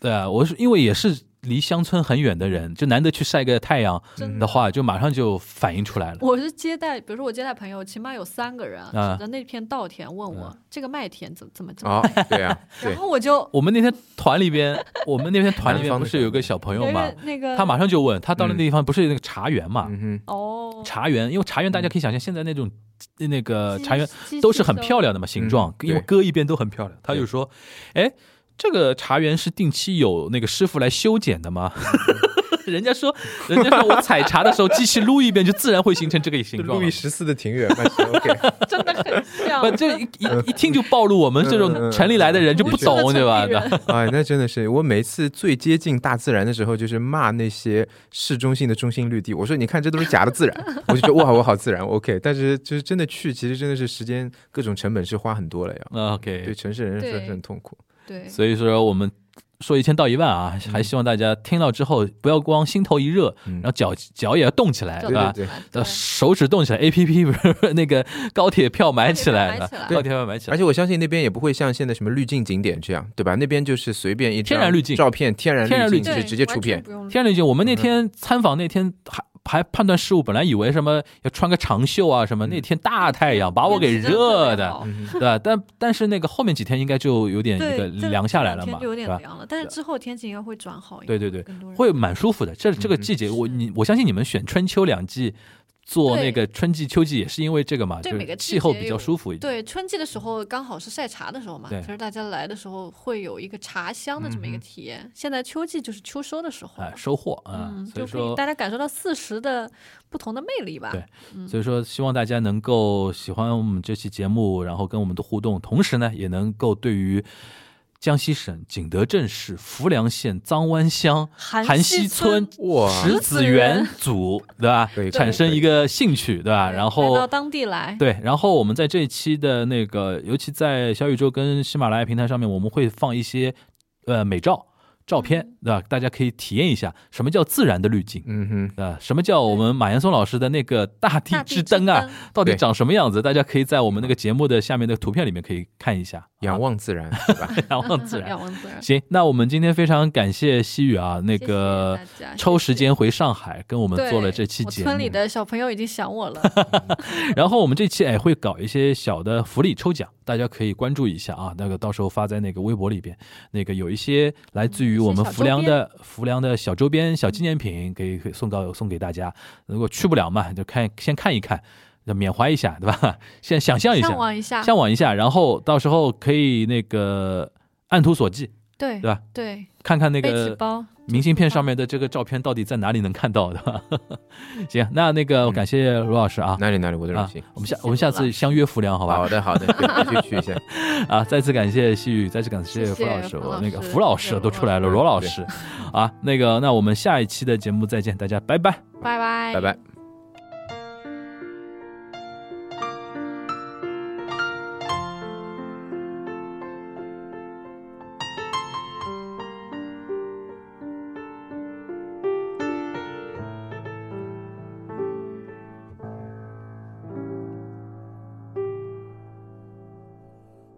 对啊，我是因为也是。离乡村很远的人，就难得去晒个太阳的话，就马上就反映出来了。我是接待，比如说我接待朋友，起码有三个人指着那片稻田问我这个麦田怎怎么怎么。对呀，然后我就我们那天团里边，我们那天团里边不是有个小朋友嘛？那个他马上就问他到了那地方不是那个茶园嘛？哦，茶园，因为茶园大家可以想象，现在那种那个茶园都是很漂亮的嘛，形状，因为搁一边都很漂亮。他就说，哎。这个茶园是定期有那个师傅来修剪的吗？人家说，人家说我采茶的时候，机器撸一遍就自然会形成这个形状。路易十四的庭院，OK，真的很像。不，这一一听就暴露我们这种城里来的人就不懂，对吧？哎，那真的是我每次最接近大自然的时候，就是骂那些市中心的中心绿地。我说，你看，这都是假的自然。我就觉得哇，我好自然，OK。但是就是真的去，其实真的是时间各种成本是花很多了呀。OK，对城市人说是很痛苦。对，所以说我们说一千道一万啊，还希望大家听到之后不要光心头一热，然后脚脚也要动起来，对吧？手指动起来，A P P 不是那个高铁票买起来，高铁票买起来。而且我相信那边也不会像现在什么滤镜景点这样，对吧？那边就是随便一天然滤镜照片，天然天然滤镜就直接出片，天然滤镜。我们那天参访那天还。还判断失误，本来以为什么要穿个长袖啊什么，那天大太阳把我给热的，对吧？但但是那个后面几天应该就有点一个凉下来了嘛，有点凉了。但是之后天气应该会转好一点，对对对，会蛮舒服的。这这个季节，我你我相信你们选春秋两季。做那个春季、秋季也是因为这个嘛，就气候比较舒服一点。对，春季的时候刚好是晒茶的时候嘛，其实大家来的时候会有一个茶香的这么一个体验。现在秋季就是秋收的时候，哎，收获啊，所以说大家感受到四时的不同的魅力吧。对，所以说希望大家能够喜欢我们这期节目，然后跟我们的互动，同时呢，也能够对于。江西省景德镇市浮梁县臧湾乡韩溪村石子园组，对吧？产生一个兴趣，对吧？然后到当地来，对。然后我们在这一期的那个，尤其在小宇宙跟喜马拉雅平台上面，我们会放一些呃美照。照片对吧？大家可以体验一下什么叫自然的滤镜，嗯哼，啊，什么叫我们马岩松老师的那个大地之灯啊？到底长什么样子？大家可以在我们那个节目的下面的图片里面可以看一下。仰望自然，对吧？仰望自然，仰望自然。行，那我们今天非常感谢西雨啊，那个抽时间回上海跟我们做了这期节目。村里的小朋友已经想我了。然后我们这期哎会搞一些小的福利抽奖，大家可以关注一下啊。那个到时候发在那个微博里边，那个有一些来自于。于我们浮梁的浮梁的小周边、小纪念品，可以送到送给大家。如果去不了嘛，就看先看一看，缅怀一下，对吧？先想象一下，向往一下，向往一下，然后到时候可以那个按图索骥，对对吧？对，看看那个。明信片上面的这个照片到底在哪里能看到的？行，那那个感谢罗老师啊，哪里哪里我的荣幸。我们下我们下次相约浮梁，好吧？好的好的，去去一下啊！再次感谢细雨，再次感谢傅老师，我那个傅老师都出来了，罗老师啊，那个那我们下一期的节目再见，大家拜拜拜拜拜拜。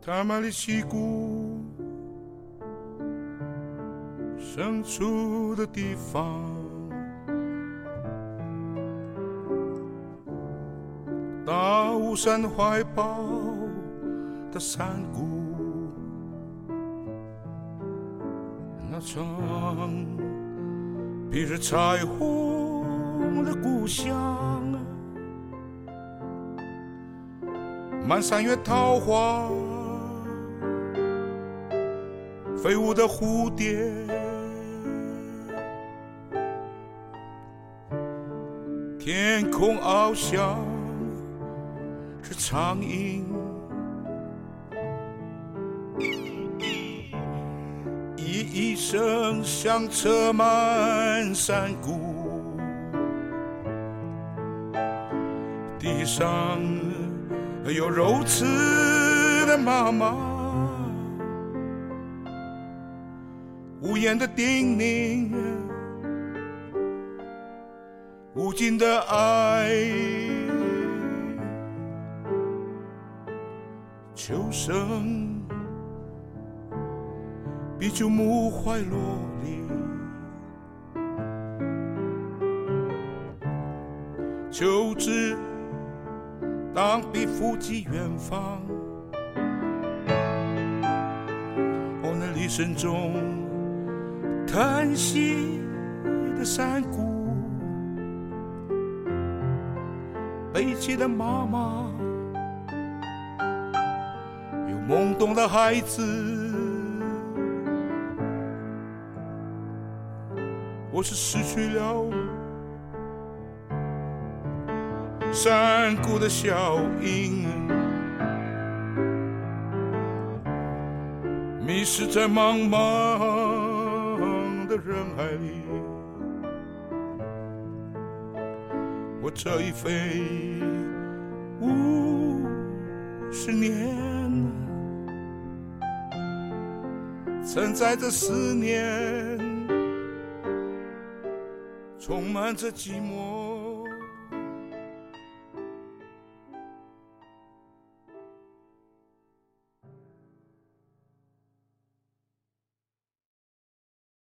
他玛里西谷深处的地方，大雾山怀抱的山谷，那窗，披着彩虹的故乡，满山月桃花，飞舞的蝴蝶，天空翱翔着苍蝇。一声响彻满山谷，地上有柔慈的妈妈，无言的叮咛，无尽的爱，秋声。比酒木槐落里，就知当比福及远方。哦，那离声中叹息的山谷，悲泣的妈妈，有懵懂的孩子。我是失去了山谷的效应，迷失在茫茫人海里。我这一飞五十年，承载着思念。充满着寂寞。